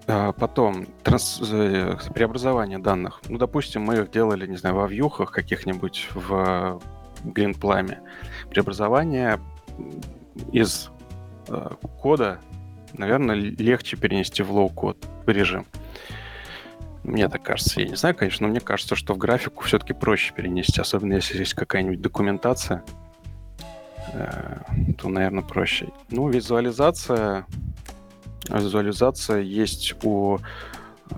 А потом транс... Э, преобразование данных. Ну, допустим, мы их делали, не знаю, во вьюхах каких-нибудь в Greenplum. Преобразование из э, кода, наверное, легче перенести в low-code режим. Мне так кажется. Я не знаю, конечно, но мне кажется, что в графику все-таки проще перенести, особенно если есть какая-нибудь документация, э, то, наверное, проще. Ну, визуализация. Визуализация есть у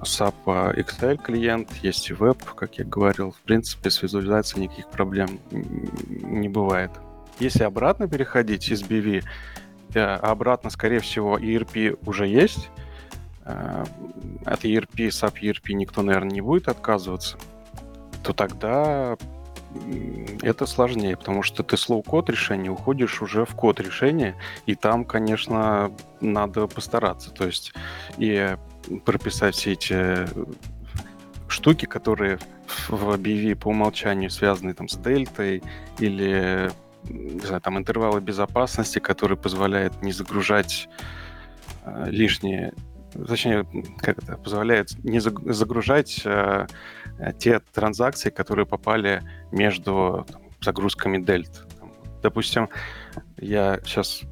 SAP Excel клиент, есть и веб, как я говорил. В принципе, с визуализацией никаких проблем не бывает. Если обратно переходить из BW, э, обратно, скорее всего, ERP уже есть, от ERP, SAP ERP никто, наверное, не будет отказываться, то тогда это сложнее, потому что ты с low-code решения уходишь уже в код решения, и там, конечно, надо постараться. То есть и прописать все эти штуки, которые в BV по умолчанию связаны там с дельтой или не знаю, там интервалы безопасности, которые позволяют не загружать э, лишние точнее, как это позволяет не загружать э, те транзакции, которые попали между там, загрузками дельт. Допустим, я сейчас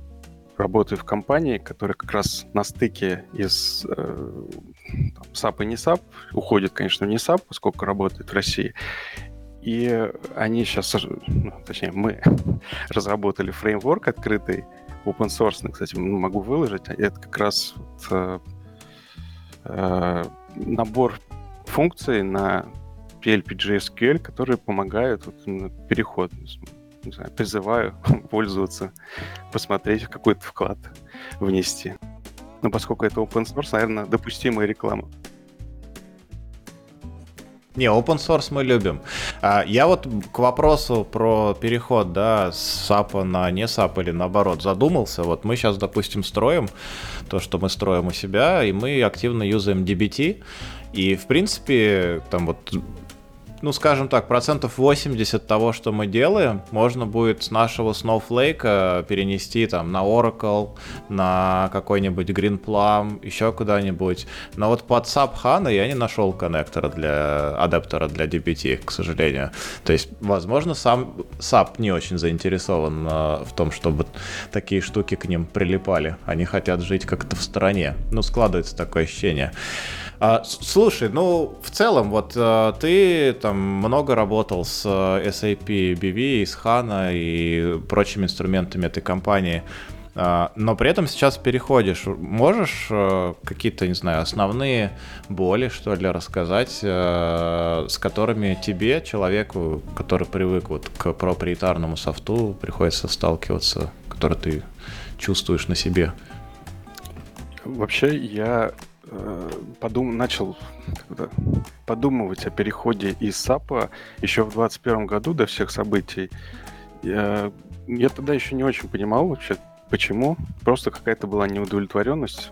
работаю в компании, которая как раз на стыке из э, там, SAP и не SAP, уходит, конечно, в не SAP, поскольку работает в России, и они сейчас, ну, точнее, мы разработали фреймворк открытый, open source, кстати, могу выложить. Это как раз вот, э, набор функций на PLP.JSQL, которые помогают вот, переход. Не знаю, призываю пользоваться, посмотреть, какой-то вклад внести. Но поскольку это open source, наверное, допустимая реклама. Не, open source мы любим. А, я вот к вопросу про переход, да, с SAP на не SAP или наоборот задумался. Вот мы сейчас, допустим, строим то, что мы строим у себя, и мы активно юзаем DBT. И, в принципе, там вот ну, скажем так, процентов 80 того, что мы делаем, можно будет с нашего Snowflake э, перенести там на Oracle, на какой-нибудь Greenplum, еще куда-нибудь. Но вот под SAP HANA я не нашел коннектора для адаптера для DBT, к сожалению. То есть, возможно, сам SAP не очень заинтересован э, в том, чтобы такие штуки к ним прилипали. Они хотят жить как-то в стороне. Ну, складывается такое ощущение. А, слушай, ну, в целом, вот а, ты там много работал с э, SAP BV, с HANA и прочими инструментами этой компании. А, но при этом сейчас переходишь. Можешь а, какие-то, не знаю, основные боли, что ли, рассказать, с которыми тебе, человеку, который привык вот к проприетарному софту, приходится сталкиваться, который ты чувствуешь на себе? Вообще, я Э, подум... начал подумывать о переходе из САПа еще в 2021 году до всех событий. Я, я тогда еще не очень понимал вообще, почему. Просто какая-то была неудовлетворенность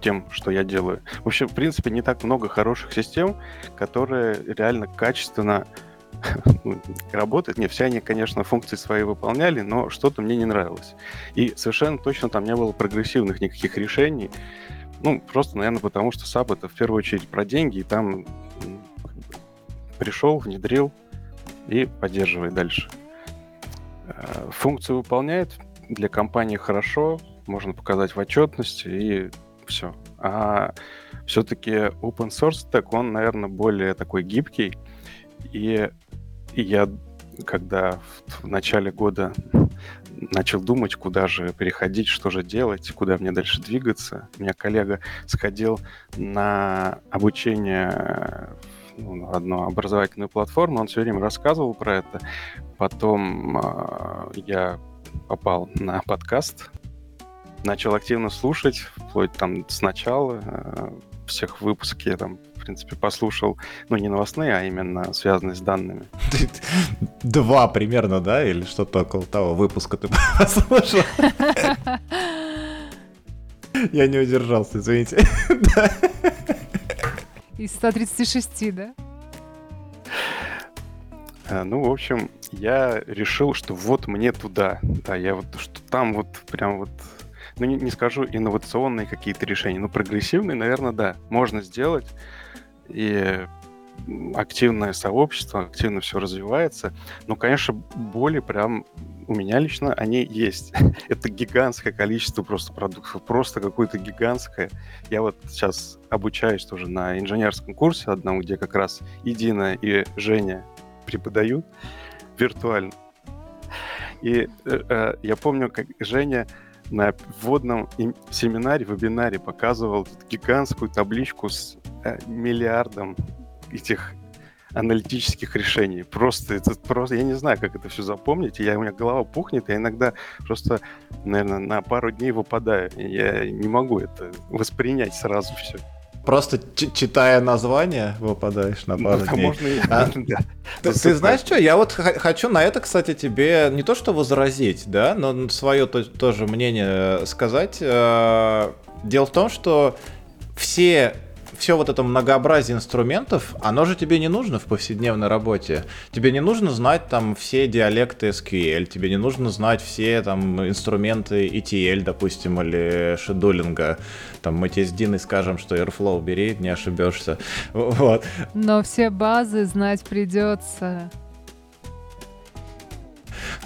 тем, что я делаю. В общем, в принципе, не так много хороших систем, которые реально качественно ну, работают. Не, все они, конечно, функции свои выполняли, но что-то мне не нравилось. И совершенно точно там не было прогрессивных никаких решений. Ну, просто, наверное, потому что SAP это в первую очередь про деньги, и там пришел, внедрил и поддерживает дальше. Э, функцию выполняет, для компании хорошо, можно показать в отчетности и все. А все-таки open source так он, наверное, более такой гибкий. И, я, когда в начале года начал думать, куда же переходить, что же делать, куда мне дальше двигаться. У меня коллега сходил на обучение ну, одну образовательную платформу, он все время рассказывал про это. Потом э, я попал на подкаст, начал активно слушать, вплоть там сначала э, всех выпуски я там в принципе, послушал, ну, не новостные, а именно связанные с данными. Два примерно, да? Или что-то около того выпуска ты послушал? Я не удержался, извините. Из 136, да? А, ну, в общем, я решил, что вот мне туда. Да, я вот, что там вот прям вот ну, не, не скажу инновационные какие-то решения, но прогрессивные, наверное, да, можно сделать и активное сообщество, активно все развивается. Но, конечно, боли прям у меня лично они есть. Это гигантское количество просто продуктов, просто какое-то гигантское. Я вот сейчас обучаюсь тоже на инженерском курсе одном, где как раз и Дина, и Женя преподают виртуально. И э, э я помню, как Женя на вводном семинаре, вебинаре показывал гигантскую табличку с Э, миллиардам этих аналитических решений. Просто это просто, я не знаю, как это все запомнить. Я, у меня голова пухнет, я иногда просто, наверное, на пару дней выпадаю. Я не могу это воспринять сразу все. Просто читая название, выпадаешь на пару ну, дней. Можно и... а, да. Ты, ты знаешь что, я вот хочу на это, кстати, тебе не то что возразить, да, но свое то, тоже мнение сказать. Э, дело в том, что все все вот это многообразие инструментов, оно же тебе не нужно в повседневной работе. Тебе не нужно знать там все диалекты SQL, тебе не нужно знать все там инструменты ETL, допустим, или шедулинга. Там мы тебе с Диной скажем, что Airflow бери, не ошибешься. Вот. Но все базы знать придется.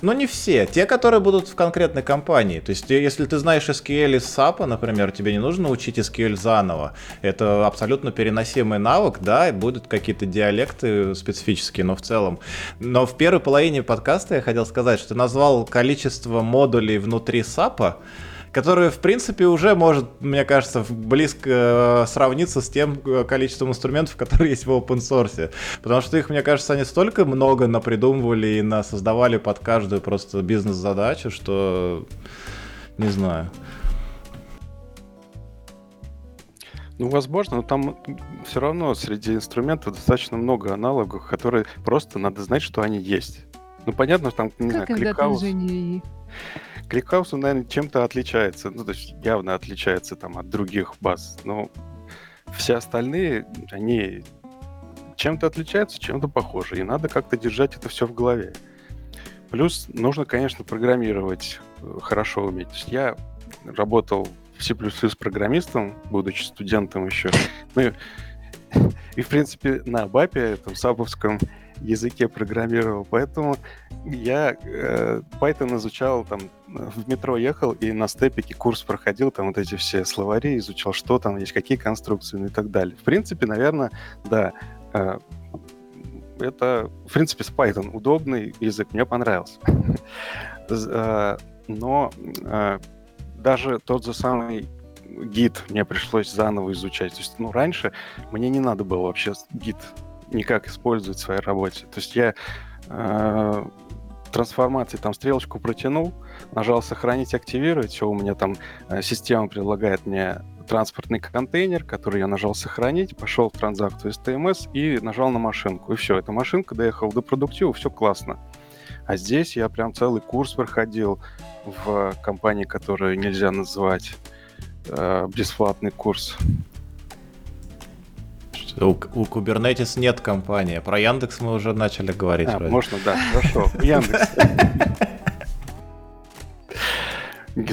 Но не все. Те, которые будут в конкретной компании. То есть, если ты знаешь SQL из SAP, например, тебе не нужно учить SQL заново. Это абсолютно переносимый навык, да, и будут какие-то диалекты специфические, но в целом. Но в первой половине подкаста я хотел сказать, что ты назвал количество модулей внутри SAP, который, в принципе, уже может, мне кажется, близко э, сравниться с тем э, количеством инструментов, которые есть в open source. Потому что их, мне кажется, они столько много напридумывали и на создавали под каждую просто бизнес-задачу, что не знаю. Ну, возможно, но там все равно среди инструментов достаточно много аналогов, которые просто надо знать, что они есть. Ну, понятно, что там, не как знаю, когда ClickHouse... ClickHouse, он, наверное, чем-то отличается, ну, то есть явно отличается там от других баз, но все остальные, они чем-то отличаются, чем-то похожи, и надо как-то держать это все в голове. Плюс нужно, конечно, программировать э, хорошо уметь. Я работал в C++ программистом, будучи студентом еще. Ну и, в принципе, на БАПе, этом сабовском, языке программировал, поэтому я э, Python изучал, там, в метро ехал и на степике курс проходил, там вот эти все словари, изучал, что там есть, какие конструкции, ну и так далее. В принципе, наверное, да, э, это, в принципе, с Python удобный язык, мне понравился. Э, но э, даже тот же самый гид мне пришлось заново изучать. То есть, ну, раньше мне не надо было вообще гид никак использовать в своей работе. То есть я э, трансформации там стрелочку протянул, нажал сохранить, активировать, все, у меня там э, система предлагает мне транспортный контейнер, который я нажал сохранить, пошел в транзакцию STMS и нажал на машинку. И все, эта машинка доехала до продуктива, все классно. А здесь я прям целый курс проходил в компании, которую нельзя называть э, бесплатный курс. У, у Kubernetes нет компании. Про Яндекс мы уже начали говорить. А, можно, да, хорошо. Яндекс.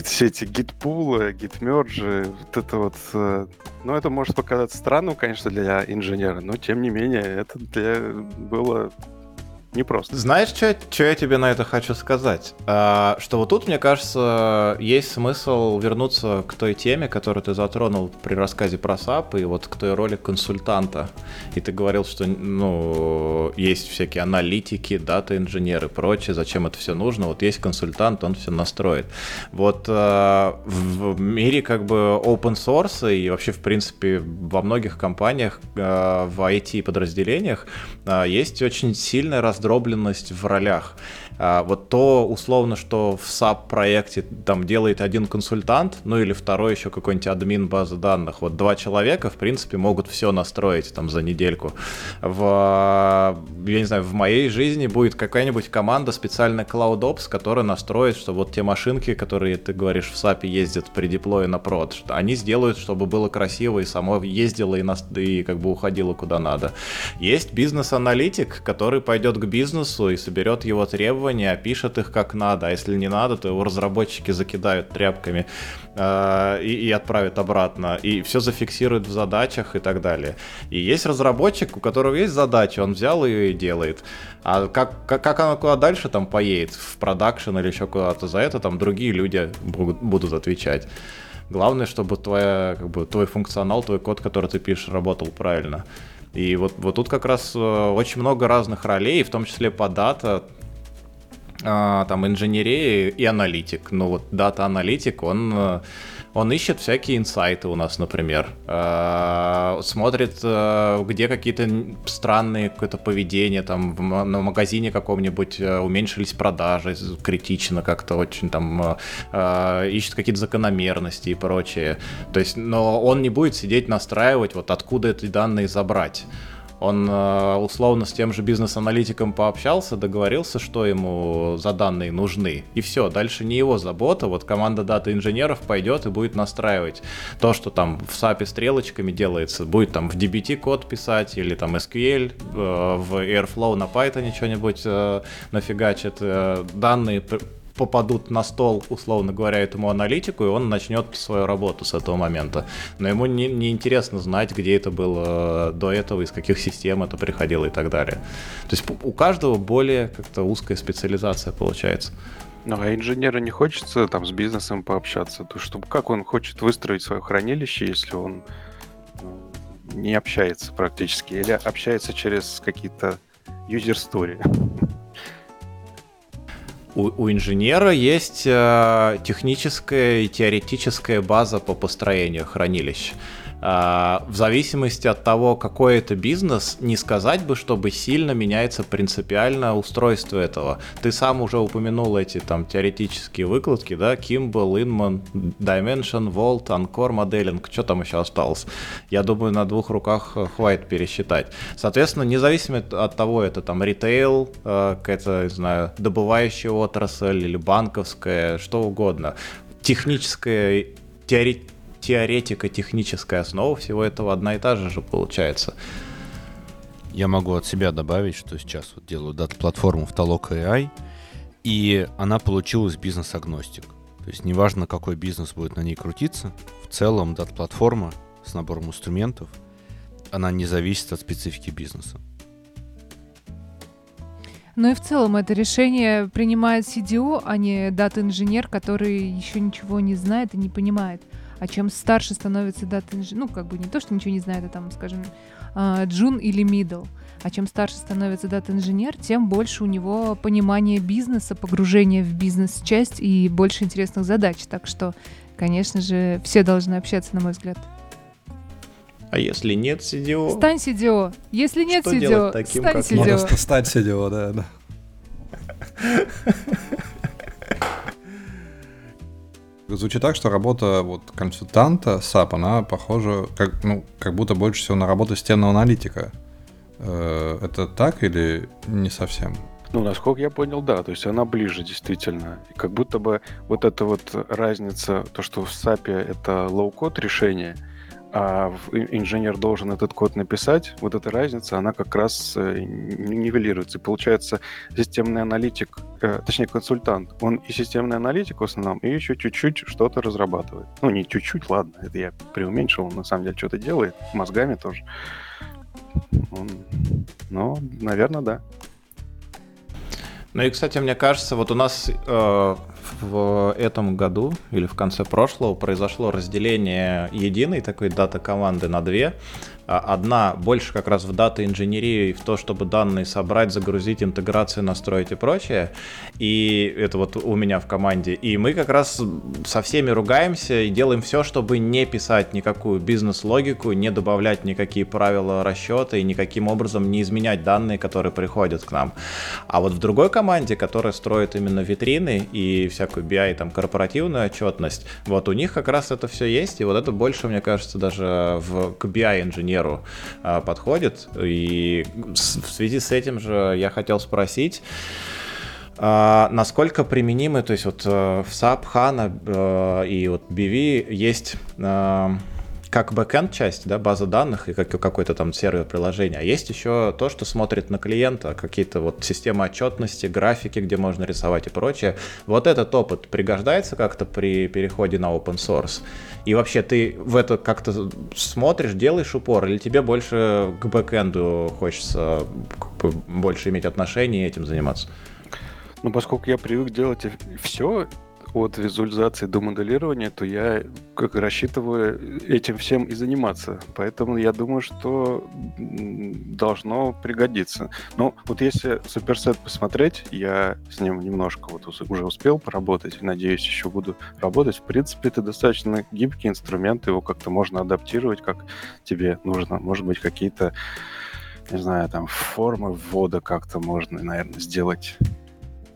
Все эти гитпулы, гитмерджи, вот это вот... Э, ну, это может показаться странным, конечно, для инженера, но, тем не менее, это для... было непросто. Знаешь, что я тебе на это хочу сказать? А, что вот тут, мне кажется, есть смысл вернуться к той теме, которую ты затронул при рассказе про SAP, и вот к той роли консультанта. И ты говорил, что ну, есть всякие аналитики, дата-инженеры и прочее, зачем это все нужно. Вот есть консультант, он все настроит. Вот а, в мире как бы open source и вообще, в принципе, во многих компаниях а, в IT-подразделениях а, есть очень сильная раздробленность раздробленность в ролях. А, вот то условно, что в SAP-проекте там делает один консультант, ну или второй еще какой-нибудь админ базы данных. Вот два человека, в принципе, могут все настроить там за недельку. В, я не знаю, в моей жизни будет какая-нибудь команда специальная CloudOps, которая настроит, что вот те машинки, которые, ты говоришь, в SAP ездят при деплое на прод, что они сделают, чтобы было красиво и само ездило и, нас, и как бы уходило куда надо. Есть бизнес-аналитик, который пойдет к бизнесу и соберет его требования, опишет их как надо, а если не надо, то его разработчики закидают тряпками э, и, и отправят обратно, и все зафиксируют в задачах и так далее. И есть разработчик, у которого есть задача, он взял ее и делает. А как, как, как она куда дальше там поедет, в продакшн или еще куда-то, за это там другие люди будут, будут отвечать. Главное, чтобы твоя, как бы, твой функционал, твой код, который ты пишешь, работал правильно. И вот, вот тут как раз э, очень много разных ролей, в том числе по data, там инженерия и аналитик. Ну вот data-аналитик, он э, он ищет всякие инсайты у нас, например. Э, смотрит, э, где какие-то странные какое-то поведение, там, в, на магазине каком-нибудь э, уменьшились продажи критично как-то очень там, ищет какие-то закономерности и прочее. То есть, но он не будет сидеть настраивать, вот откуда эти данные забрать Он э, условно с тем же бизнес-аналитиком пообщался, договорился, что ему за данные нужны. И все, дальше не его забота. Вот команда дата-инженеров пойдет и будет настраивать то, что там в SAP стрелочками делается. Будет там в DBT код писать или там SQL, э, в Airflow на Python что-нибудь э, нафигачит. Данные попадут на стол, условно говоря, этому аналитику, и он начнет свою работу с этого момента. Но ему не, не интересно знать, где это было до этого, из каких систем это приходило и так далее. То есть у каждого более как-то узкая специализация получается. Ну, а инженеру не хочется там с бизнесом пообщаться. То что как он хочет выстроить свое хранилище, если он ну, не общается практически, или общается через какие-то story? У, у инженера есть э, техническая и теоретическая база по построению хранилищ. А, в зависимости от того, какой это бизнес, не сказать бы, чтобы сильно меняется принципиально устройство этого. Ты сам уже упомянул эти там теоретические выкладки, да, Kimball, Inman, Dimension, Volt, Encore Modeling, что там еще осталось? Я думаю, на двух руках хватит пересчитать. Соответственно, независимо от того, это там ритейл, э, какая-то, не знаю, добывающая отрасль или банковская, что угодно, техническая теоретическая теоретика, техническая основа всего этого одна и та же же получается. Я могу от себя добавить, что сейчас вот делаю дата-платформу в Talok AI, и она получилась бизнес-агностик. То есть неважно, какой бизнес будет на ней крутиться, в целом дата-платформа с набором инструментов, она не зависит от специфики бизнеса. Ну и в целом это решение принимает CDO, а не дата-инженер, который еще ничего не знает и не понимает. А чем старше становится дата инженер, ну, как бы не то, что ничего не знает, а там, скажем, а, джун или мидл, а чем старше становится дата-инженер, тем больше у него понимание бизнеса, погружение в бизнес-часть и больше интересных задач. Так что, конечно же, все должны общаться, на мой взгляд. А если нет CDO? Стань CDO. Если нет что CDO, таким, стань как CDO. Надо стать CDO, да, да. Звучит так, что работа вот консультанта SAP, она похожа, как, ну, как будто больше всего на работу системного аналитика. Э, это так или не совсем? Ну, насколько я понял, да. То есть она ближе действительно. И как будто бы вот эта вот разница, то, что в SAP это low-code решение – а инженер должен этот код написать, вот эта разница, она как раз э, нивелируется. И получается, системный аналитик, э, точнее консультант, он и системный аналитик в основном, и еще чуть-чуть что-то разрабатывает. Ну, не чуть-чуть, ладно, это я преуменьшил, он на самом деле что-то делает, мозгами тоже. Он, ну, наверное, да. Ну и, кстати, мне кажется, вот у нас э, в этом году или в конце прошлого произошло разделение единой такой дата-команды на две. А одна больше как раз в дата-инженерии, в то, чтобы данные собрать, загрузить, интеграции настроить и прочее. И это вот у меня в команде. И мы как раз со всеми ругаемся и делаем все, чтобы не писать никакую бизнес-логику, не добавлять никакие правила расчета и никаким образом не изменять данные, которые приходят к нам. А вот в другой команде, которая строит именно витрины и всякую BI, там, корпоративную отчетность, вот у них как раз это все есть, и вот это больше, мне кажется, даже в, к BI-инженеру а, подходит. И в связи с этим же я хотел спросить, а, насколько применимы, то есть вот э, в SAP, HANA э, и вот BW есть э, как backend часть, да, база данных и как, какой-то там сервер приложения. А есть еще то, что смотрит на клиента, какие-то вот системы отчетности, графики, где можно рисовать и прочее. Вот этот опыт пригождается как-то при переходе на open source? И вообще ты в это как-то смотришь, делаешь упор, или тебе больше к бэкенду хочется больше иметь отношение и этим заниматься? Ну, поскольку я привык делать все, от визуализации до моделирования, то я как рассчитываю этим всем и заниматься. Поэтому я думаю, что должно пригодиться. Ну, вот если суперсет посмотреть, я с ним немножко вот уже успел поработать, надеюсь, еще буду работать. В принципе, это достаточно гибкий инструмент, его как-то можно адаптировать, как тебе нужно. Может быть, какие-то не знаю, там формы ввода как-то можно, наверное, сделать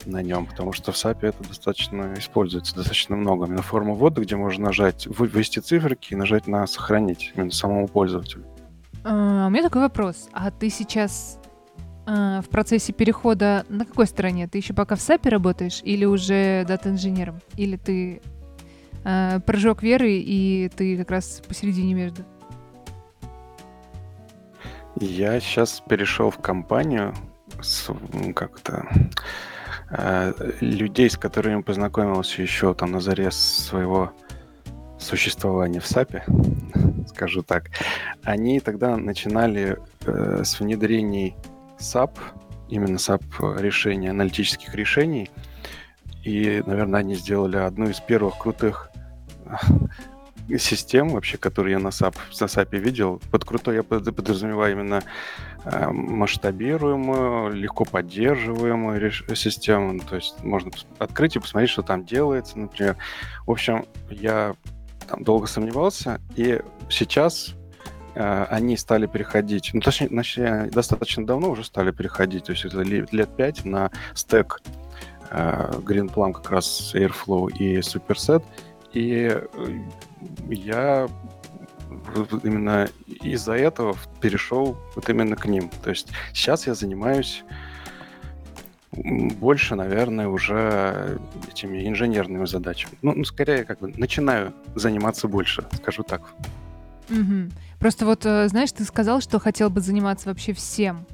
на нем, потому что в SAP это достаточно используется достаточно много. Именно форма ввода, где можно нажать, ввести циферки и нажать на сохранить именно самому пользователю. А, у меня такой вопрос. А ты сейчас а, в процессе перехода на какой стороне? Ты еще пока в САПе работаешь или уже дата-инженером? Или ты а, прыжок веры и ты как раз посередине между? Я сейчас перешел в компанию с как-то людей, с которыми познакомился еще там на заре своего существования в САПе, скажу так. Они тогда начинали э, с внедрений SAP, именно SAP решений, аналитических решений. И, наверное, они сделали одну из первых крутых систем вообще, которые я на SAP, на SAP видел. Под крутой я подразумеваю именно э, масштабируемую, легко поддерживаемую реш- систему. То есть можно открыть и посмотреть, что там делается, например. В общем, я там долго сомневался, и сейчас э, они стали переходить, ну, точнее, точнее, достаточно давно уже стали переходить, то есть это лет пять на стек э, Green Plum как раз Airflow и Superset, и э, я именно из-за этого перешел вот именно к ним. То есть сейчас я занимаюсь больше, наверное, уже этими инженерными задачами. Ну, ну, скорее, как бы начинаю заниматься больше, скажу так. Угу. Просто вот, э, знаешь, ты сказал, что хотел бы заниматься вообще всем.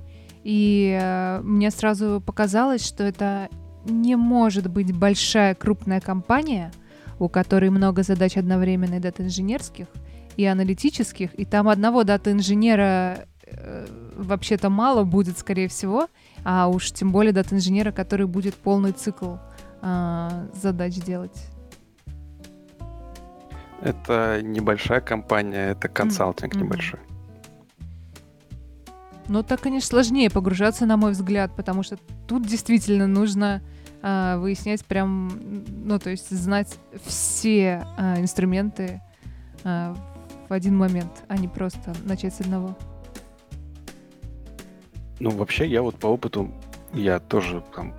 И э, мне сразу показалось, что это не может быть большая крупная компания, у которой много задач одновременно и дата-инженерских, и аналитических, и там одного дата-инженера э, вообще-то мало будет, скорее всего, а уж тем более дата-инженера, который будет полный цикл э, задач делать. Это небольшая компания, это консалтинг mm-hmm. небольшой. Ну, так, конечно, сложнее погружаться, на мой взгляд, потому что тут действительно нужно э, выяснять прям, ну, то есть знать все э, инструменты э, в один момент, а не просто начать с одного. Ну, вообще, я вот по опыту, я тоже там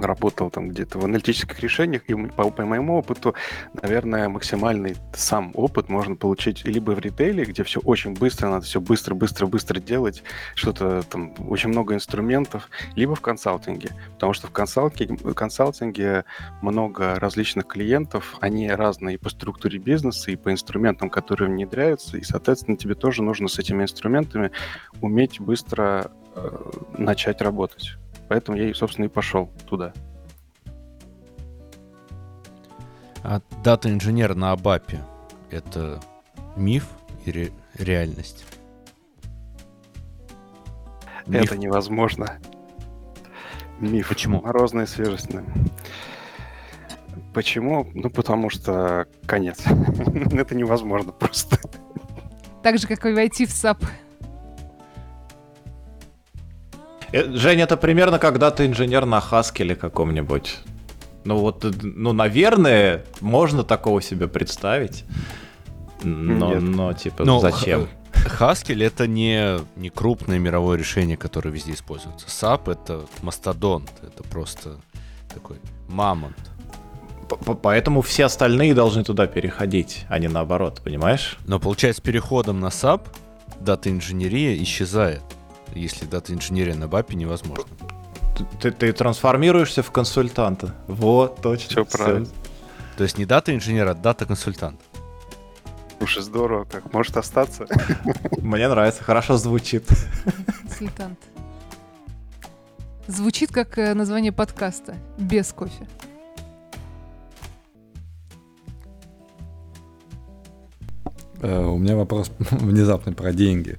работал там где-то в аналитических решениях, и по, по моему опыту, наверное, максимальный сам опыт можно получить либо в ритейле, где все очень быстро, надо все быстро, быстро, быстро делать, что-то там, очень много инструментов, либо в консалтинге, потому что в консалтинге, в консалтинге много различных клиентов, они разные и по структуре бизнеса, и по инструментам, которые внедряются, и, соответственно, тебе тоже нужно с этими инструментами уметь быстро э, начать работать. Поэтому я, собственно, и пошел туда. А дата-инженер на Абапе — это миф или реальность? Миф. Это невозможно. Миф. Почему? Морозная свежесть. Почему? Ну, потому что конец. это невозможно просто. Так же, как и войти в SAP. Э, Женя, это примерно когда ты инженер на Хаскеле каком-нибудь. Ну вот, э, ну, наверное, можно такого себе представить. Но, Нет. но типа, но зачем? Haskell это не, не крупное мировое решение, которое везде используется. SAP это мастодонт, это просто такой мамонт. Поэтому все остальные должны туда переходить, а не наоборот, понимаешь? Но получается, с переходом на SAP дата-инженерия исчезает если дата-инженерия на БАПе невозможно. Ты, ты трансформируешься в консультанта. Вот, точно. Все правильно. То есть не дата-инженер, а дата-консультант. Слушай, здорово, как может остаться. Мне нравится, хорошо звучит. Консультант. Звучит как э, название подкаста. Без кофе. Э, у меня вопрос внезапный про деньги.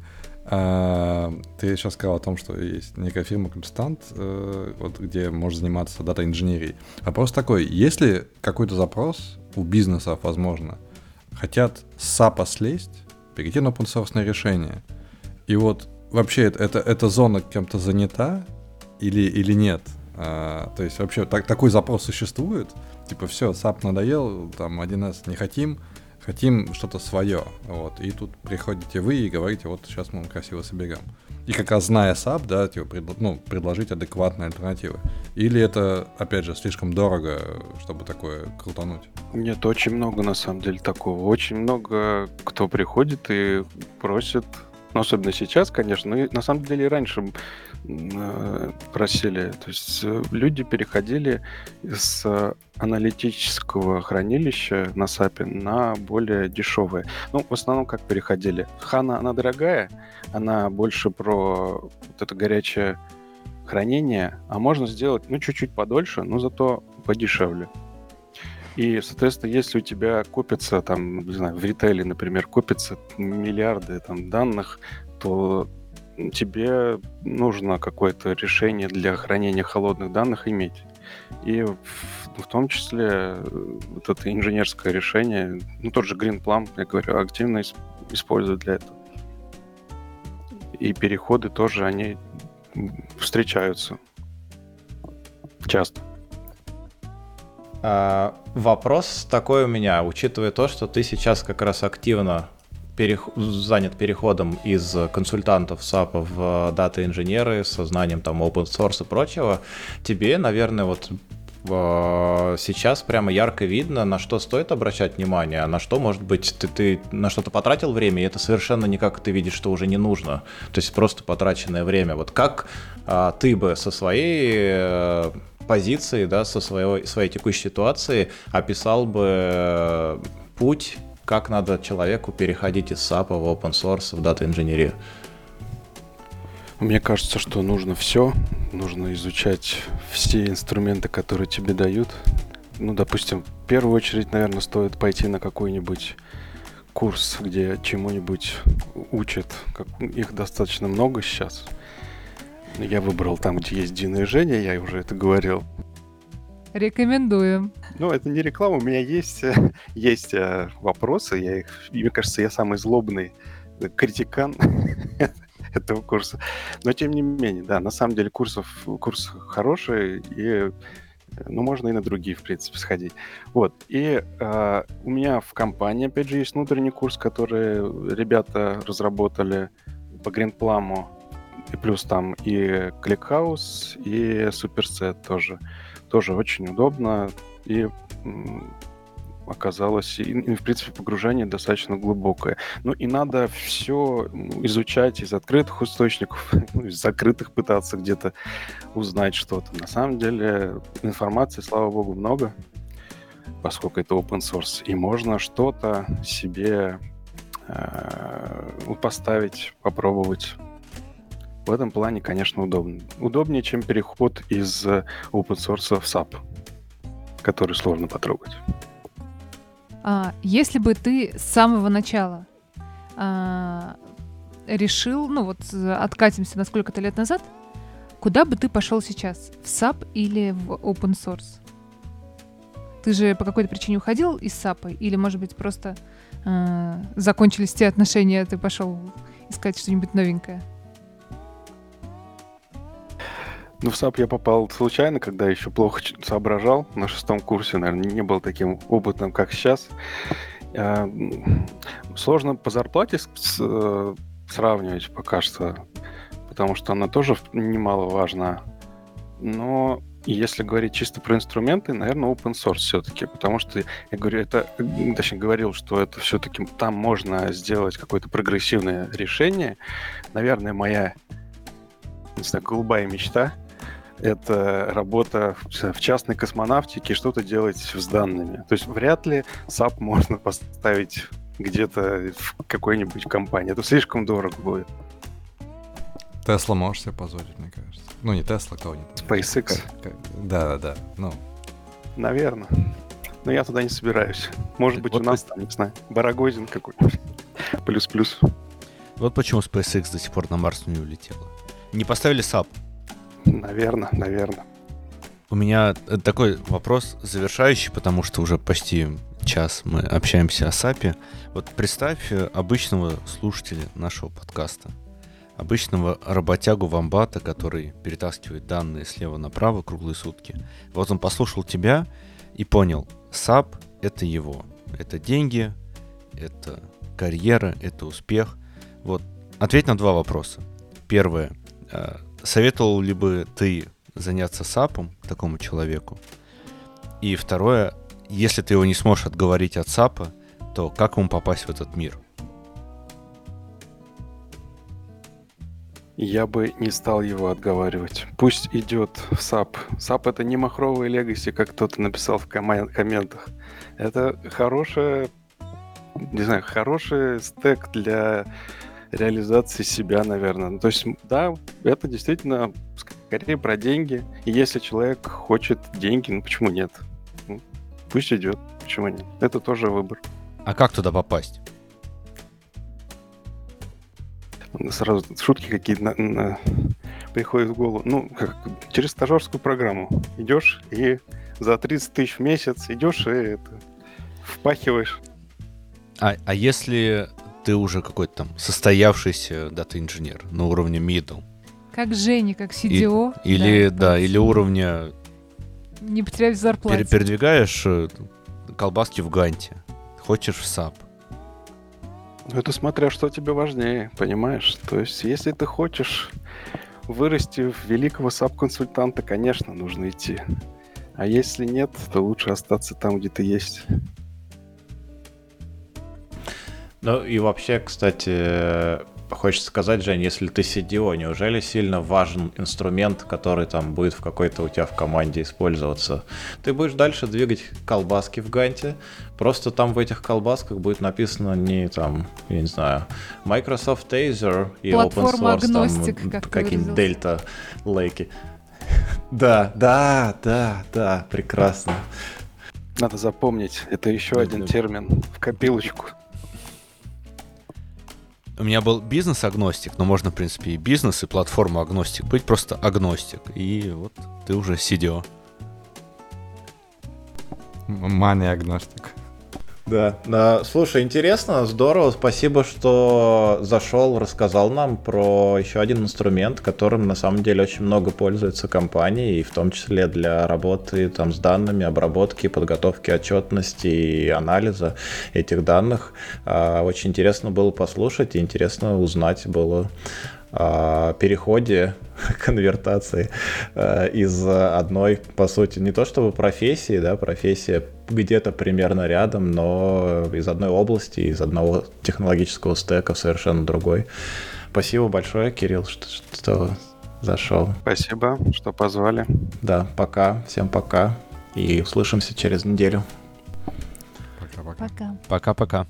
А, ты сейчас сказал о том, что есть некая фирма консультант, э, вот, где можешь заниматься дата-инженерией. Вопрос такой, если какой-то запрос у бизнесов, возможно, хотят с SAP слезть, перейти на open source решение, и вот вообще это, это, эта зона кем-то занята или, или нет? А, то есть вообще так, такой запрос существует? Типа все, SAP надоел, там 1С не хотим, хотим что-то свое. Вот. И тут приходите вы и говорите, вот сейчас мы красиво соберем. И как раз зная SAP, да, типа, пред, ну, предложить адекватные альтернативы. Или это, опять же, слишком дорого, чтобы такое крутануть? Нет, очень много, на самом деле, такого. Очень много кто приходит и просит Ну, особенно сейчас, конечно, но и на самом деле и раньше э, просили. То есть э, люди переходили с аналитического хранилища на SAP на более дешевые. Ну, в основном как переходили. Хана, она дорогая, она больше про вот это горячее хранение, а можно сделать, ну, чуть-чуть подольше, но зато подешевле. И, соответственно, если у тебя копится там, не знаю, в ритейле, например, копятся миллиарды там данных, то тебе нужно какое-то решение для хранения холодных данных иметь. И в, в том числе э, вот это инженерское решение, ну тот же Green Plum, я говорю, активно используют для этого. И переходы тоже, они встречаются часто. А, вопрос такой у меня, учитывая то, что ты сейчас как раз активно перех... занят переходом из консультантов SAP в дата-инженеры со знанием там open source и прочего, тебе, наверное, вот сейчас прямо ярко видно, на что стоит обращать внимание, на что, может быть, ты, ты на что-то потратил время, и это совершенно не как ты видишь, что уже не нужно. То есть просто потраченное время. Вот как а, ты бы со своей э, позиции, да, со своей, своей текущей ситуации описал бы э, путь, как надо человеку переходить из SAP в open source, в дата-инженерию? Мне кажется, что нужно все. Нужно изучать все инструменты, которые тебе дают. Ну, допустим, в первую очередь, наверное, стоит пойти на какой-нибудь курс, где чему-нибудь учат. Их достаточно много сейчас. Я выбрал там, где есть Дина и Женя, я уже это говорил. Рекомендуем. Ну, это не реклама, у меня есть, есть э, вопросы, я их, мне кажется, я самый злобный критикан этого курса. Но тем не менее, да, на самом деле курсов, курс хороший, и ну, можно и на другие, в принципе, сходить. Вот. И э, у меня в компании, опять же, есть внутренний курс, который ребята разработали по Гринпламу и плюс там и ClickHouse, и Superset тоже. Тоже очень удобно. И оказалось, и, в принципе, погружение достаточно глубокое. Ну и надо все изучать из открытых источников, ну, из закрытых пытаться где-то узнать что-то. На самом деле информации, слава богу, много, поскольку это open source, и можно что-то себе э, поставить, попробовать в этом плане, конечно, удобно. Удобнее, чем переход из open source в SAP, который сложно потрогать. А, если бы ты с самого начала а, решил, ну вот откатимся на сколько-то лет назад, куда бы ты пошел сейчас? В SAP или в open source? Ты же по какой-то причине уходил из SAP? Или, может быть, просто э, закончились те отношения, ты пошел искать что-нибудь новенькое? Ну, в SAP я попал случайно, когда еще плохо соображал. На шестом курсе, наверное, не был таким опытным, как сейчас. А, сложно по зарплате э, сравнивать пока что, потому что она тоже немаловажна. Но если говорить чисто про инструменты, наверное, open source все-таки, потому что я говорю, это, точнее, говорил, что это все-таки там можно сделать какое-то прогрессивное решение. Наверное, моя не знаю, голубая мечта это работа в частной космонавтике, что-то делать с данными. То есть вряд ли SAP можно поставить где-то в какой-нибудь компании. Это слишком дорого будет. Тесла можешь себе позволить, мне кажется. Ну, не Тесла, кто-нибудь. SpaceX. Да-да-да, ну. Наверное. Но я туда не собираюсь. Может быть, вот у нас там, не знаю, Барагозин какой-нибудь. Плюс-плюс. Вот почему SpaceX до сих пор на Марс не улетела. Не поставили SAP. Наверное, наверное. У меня э, такой вопрос завершающий, потому что уже почти час мы общаемся о САПе. Вот представь э, обычного слушателя нашего подкаста, обычного работягу вомбата, который перетаскивает данные слева направо круглые сутки. Вот он послушал тебя и понял, SAP — это его. Это деньги, это карьера, это успех. Вот ответь на два вопроса. Первое. Советовал ли бы ты заняться САПом такому человеку? И второе, если ты его не сможешь отговорить от САПа, то как ему попасть в этот мир? Я бы не стал его отговаривать. Пусть идет в SAP. SAP это не махровый легаси, как кто-то написал в комментах. Это хорошая, не знаю, хороший стек для реализации себя, наверное. Ну, то есть, да, это действительно скорее про деньги. И если человек хочет деньги, ну почему нет? Ну, пусть идет, почему нет? Это тоже выбор. А как туда попасть? Сразу шутки какие-то на- на- приходят в голову. Ну, как, через стажерскую программу идешь и за 30 тысяч в месяц идешь и это, впахиваешь. А, а если ты уже какой-то там состоявшийся дата-инженер на уровне middle? Как Женя, как CDO. Или, да, или уровня Не потерять в зарплате. пере- передвигаешь э, колбаски в ганте, хочешь в SAP. Ну, Это смотря, что тебе важнее, понимаешь? То есть, если ты хочешь вырасти в великого саб-консультанта, конечно, нужно идти. А если нет, то лучше остаться там, где ты есть. Ну и вообще, кстати, хочется сказать, Жень, если ты CDO, неужели сильно важен инструмент, который там будет в какой-то у тебя в команде использоваться? Ты будешь дальше двигать колбаски в Ганте, просто там в этих колбасках будет написано не там, я не знаю, Microsoft Azure и Open Source, там, агностик, как ты какие-нибудь. Delta Lake. Да, да, да, да, прекрасно. Надо запомнить, это еще один термин в копилочку. У меня был бизнес-агностик, но можно, в принципе, и бизнес, и платформа-агностик быть, просто агностик. И вот ты уже CDO. Мания агностик. Да. да. Слушай, интересно, здорово. Спасибо, что зашел, рассказал нам про еще один инструмент, которым на самом деле очень много пользуются компании, и в том числе для работы там, с данными, обработки, подготовки отчетности и анализа этих данных. А, Очень интересно было послушать и интересно узнать было переходе конвертации э, из одной, по сути, не то чтобы профессии, да, профессия где-то примерно рядом, но из одной области, из одного технологического стека в совершенно другой. Спасибо большое, Кирилл, что, что зашел. Спасибо, что позвали. Да, пока, всем пока и услышимся через неделю. Пока-пока. Пока. Пока-пока.